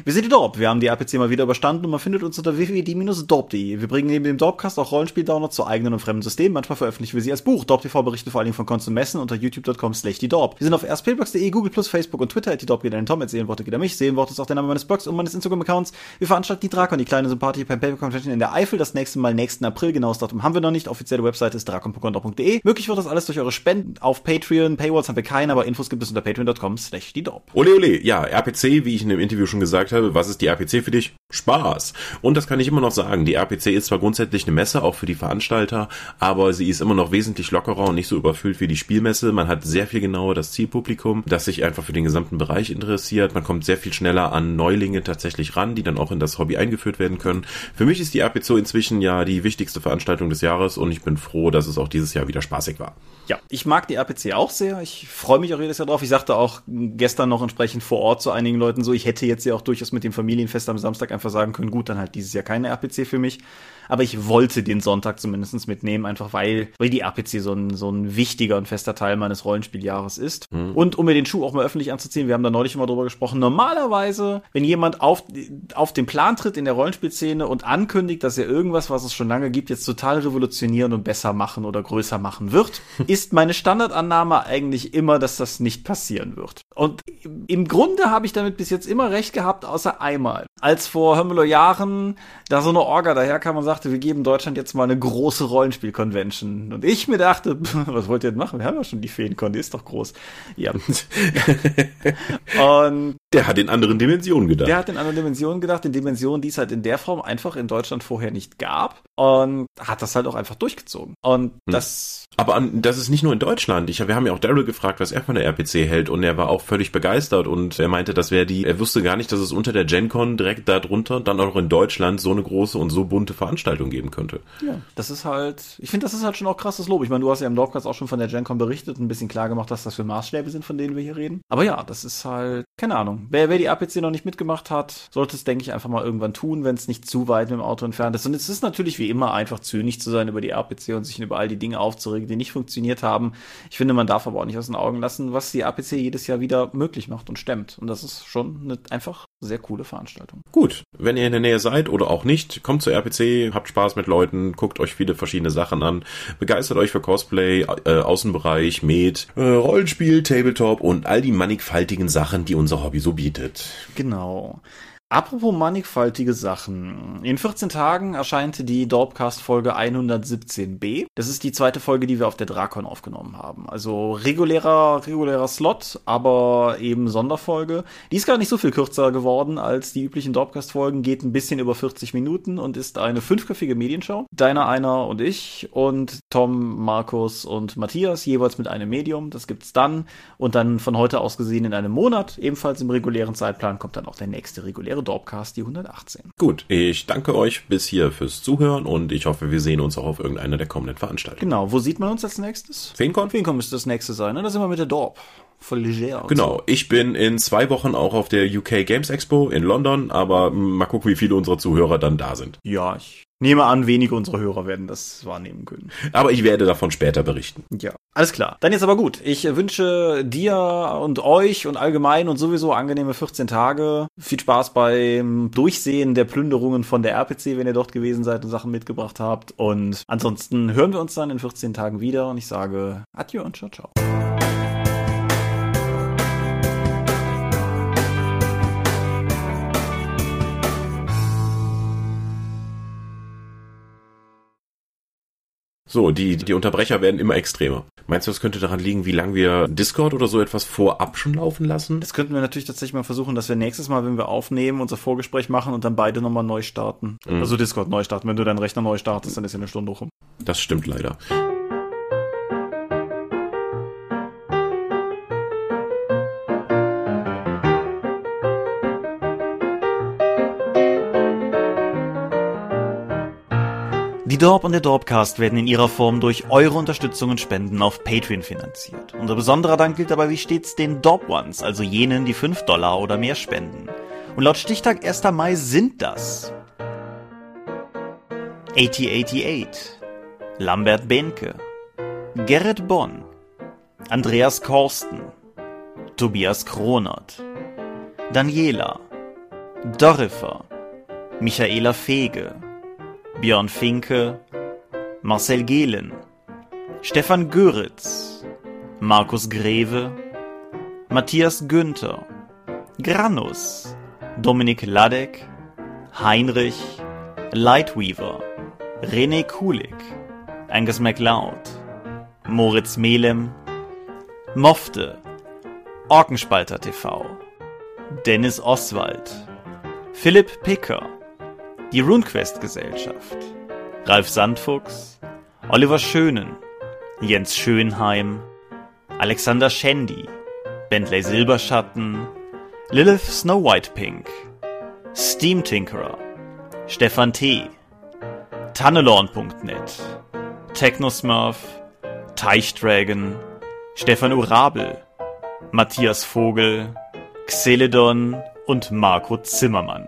Wir sind die Dorp. Wir haben die RPC mal wieder überstanden und man findet uns unter www.dorp.de. Wir bringen neben dem Dorpcast auch Rollenspiel-Downloads zu eigenen und fremden Systemen. Manchmal veröffentlichen wir sie als Buch. DorpTV berichtet vor Dingen von Konst und Messen unter youtube.com slash die Dorp. Wir sind auf rspblogs.de, Google+, Facebook und Twitter. Die Dorp geht an den Tom, at Seelenworte geht an mich. Seelenworte ist auch der Name meines Blogs und meines Instagram-Accounts. Wir veranstalten die Drakon, die kleine Sympathie beim Paper Convention in der Eifel. Das nächste Mal nächsten April. Genaues Datum haben wir noch nicht. Offizielle Webseite ist drakon.de. Möglich wird das alles durch eure Spenden auf Patreon. Paywalls haben wir keine, aber Infos gibt es unter patreon.com slash die Dorp. Ole, ole. Ja, RPC, wie ich in dem Interview schon gesagt habe, was ist die RPC für dich? Spaß. Und das kann ich immer noch sagen. Die RPC ist zwar grundsätzlich eine Messe, auch für die Veranstalter, aber sie ist immer noch wesentlich lockerer und nicht so überfüllt wie die Spielmesse. Man hat sehr viel genauer das Zielpublikum, das sich einfach für den gesamten Bereich interessiert. Man kommt sehr viel schneller an Neulinge tatsächlich ran, die dann auch in das Hobby eingeführt werden können. Für mich ist die RPC inzwischen ja die wichtigste Veranstaltung des Jahres und ich bin froh, dass es auch dieses Jahr wieder spaßig war. Ja, ich mag die RPC auch sehr. Ich freue mich auch jedes Jahr drauf. Ich sagte auch gestern noch entsprechend vor Ort zu einigen Leuten so, ich hätte jetzt ja auch durchaus mit dem Familienfest am Samstag einfach sagen können, gut, dann halt dieses Jahr keine RPC für mich aber ich wollte den Sonntag zumindest mitnehmen, einfach weil, weil die RPC so ein, so ein wichtiger und fester Teil meines Rollenspieljahres ist. Mhm. Und um mir den Schuh auch mal öffentlich anzuziehen, wir haben da neulich immer drüber gesprochen, normalerweise, wenn jemand auf, auf den Plan tritt in der Rollenspielszene und ankündigt, dass er irgendwas, was es schon lange gibt, jetzt total revolutionieren und besser machen oder größer machen wird, ist meine Standardannahme eigentlich immer, dass das nicht passieren wird. Und im Grunde habe ich damit bis jetzt immer recht gehabt, außer einmal. Als vor Hömmelo Jahren da so eine Orga daherkam und sagte, wir geben Deutschland jetzt mal eine große Rollenspiel-Convention. Und ich mir dachte, was wollt ihr denn machen? Wir haben ja schon die Feencon, die ist doch groß. Ja. und der hat in anderen Dimensionen gedacht. Der hat in anderen Dimensionen gedacht, in Dimensionen, die es halt in der Form einfach in Deutschland vorher nicht gab. Und hat das halt auch einfach durchgezogen. Und hm. das. Aber an, das ist nicht nur in Deutschland. Ich, wir haben ja auch Daryl gefragt, was er von der RPC hält. Und er war auch völlig begeistert. Und er meinte, das wäre die, er wusste gar nicht, dass es unter der GenCon direkt darunter, dann auch in Deutschland, so eine große und so bunte Veranstaltung geben könnte. Ja, das ist halt, ich finde, das ist halt schon auch krasses Lob. Ich meine, du hast ja im Dorfcast auch schon von der GenCon berichtet und ein bisschen klar gemacht, dass das für Maßstäbe sind, von denen wir hier reden. Aber ja, das ist halt, keine Ahnung. Wer, wer die RPC noch nicht mitgemacht hat, sollte es, denke ich, einfach mal irgendwann tun, wenn es nicht zu weit mit dem Auto entfernt ist. Und es ist natürlich wie immer einfach zynisch zu sein über die RPC und sich über all die Dinge aufzuregen, die nicht funktioniert haben. Ich finde, man darf aber auch nicht aus den Augen lassen, was die RPC jedes Jahr wieder möglich macht und stemmt. Und das ist schon eine einfach sehr coole Veranstaltung. Gut, wenn ihr in der Nähe seid oder auch nicht, kommt zur RPC, habt Spaß mit Leuten, guckt euch viele verschiedene Sachen an, begeistert euch für Cosplay, äh, Außenbereich, Med, äh, Rollenspiel, Tabletop und all die mannigfaltigen Sachen, die unser Hobby so bietet. Genau. Apropos mannigfaltige Sachen. In 14 Tagen erscheint die Dorpcast Folge 117b. Das ist die zweite Folge, die wir auf der Drakon aufgenommen haben. Also regulärer, regulärer Slot, aber eben Sonderfolge. Die ist gar nicht so viel kürzer geworden als die üblichen Dorpcast Folgen, geht ein bisschen über 40 Minuten und ist eine fünfköpfige Medienshow. Deiner, einer und ich und Tom, Markus und Matthias jeweils mit einem Medium. Das gibt's dann und dann von heute aus gesehen in einem Monat, ebenfalls im regulären Zeitplan, kommt dann auch der nächste reguläre wäre Dorpcast die 118. Gut, ich danke euch bis hier fürs Zuhören und ich hoffe, wir sehen uns auch auf irgendeiner der kommenden Veranstaltungen. Genau, wo sieht man uns als nächstes? Feencon? Feencon müsste das nächste sein, ne? Da sind wir mit der Dorp voll leger. Genau, so. ich bin in zwei Wochen auch auf der UK Games Expo in London, aber mal gucken, wie viele unserer Zuhörer dann da sind. Ja, ich nehme an, wenige unserer Hörer werden das wahrnehmen können. Aber ich werde davon später berichten. Ja, alles klar. Dann jetzt aber gut. Ich wünsche dir und euch und allgemein und sowieso angenehme 14 Tage. Viel Spaß beim Durchsehen der Plünderungen von der RPC, wenn ihr dort gewesen seid und Sachen mitgebracht habt. Und ansonsten hören wir uns dann in 14 Tagen wieder und ich sage Adieu und ciao, ciao. So, die, die Unterbrecher werden immer extremer. Meinst du, das könnte daran liegen, wie lange wir Discord oder so etwas vorab schon laufen lassen? Das könnten wir natürlich tatsächlich mal versuchen, dass wir nächstes Mal, wenn wir aufnehmen, unser Vorgespräch machen und dann beide nochmal neu starten. Mhm. Also Discord neu starten. Wenn du deinen Rechner neu startest, dann ist ja eine Stunde rum. Das stimmt leider. Dorp und der Dorpcast werden in ihrer Form durch eure Unterstützung und Spenden auf Patreon finanziert. Unser besonderer Dank gilt dabei wie stets den Dorp Ones, also jenen, die 5 Dollar oder mehr spenden. Und laut Stichtag 1. Mai sind das 8088, Lambert Benke, Gerrit Bonn, Andreas Korsten, Tobias Kronert, Daniela, Dorifer, Michaela Fege, Björn Finke, Marcel Gehlen, Stefan Göritz, Markus Greve, Matthias Günther, Granus, Dominik Ladek, Heinrich, Lightweaver, René Kulik, Angus MacLeod, Moritz Melem, Mofte, Orkenspalter TV, Dennis Oswald, Philipp Picker, die RuneQuest Gesellschaft, Ralf Sandfuchs, Oliver Schönen, Jens Schönheim, Alexander Schendi, Bentley Silberschatten, Lilith Snow White Pink, Steam Tinkerer, Stefan T., Tannelorn.net, Technosmurf, Teichdragon, Stefan Urabel, Matthias Vogel, Xeledon und Marco Zimmermann.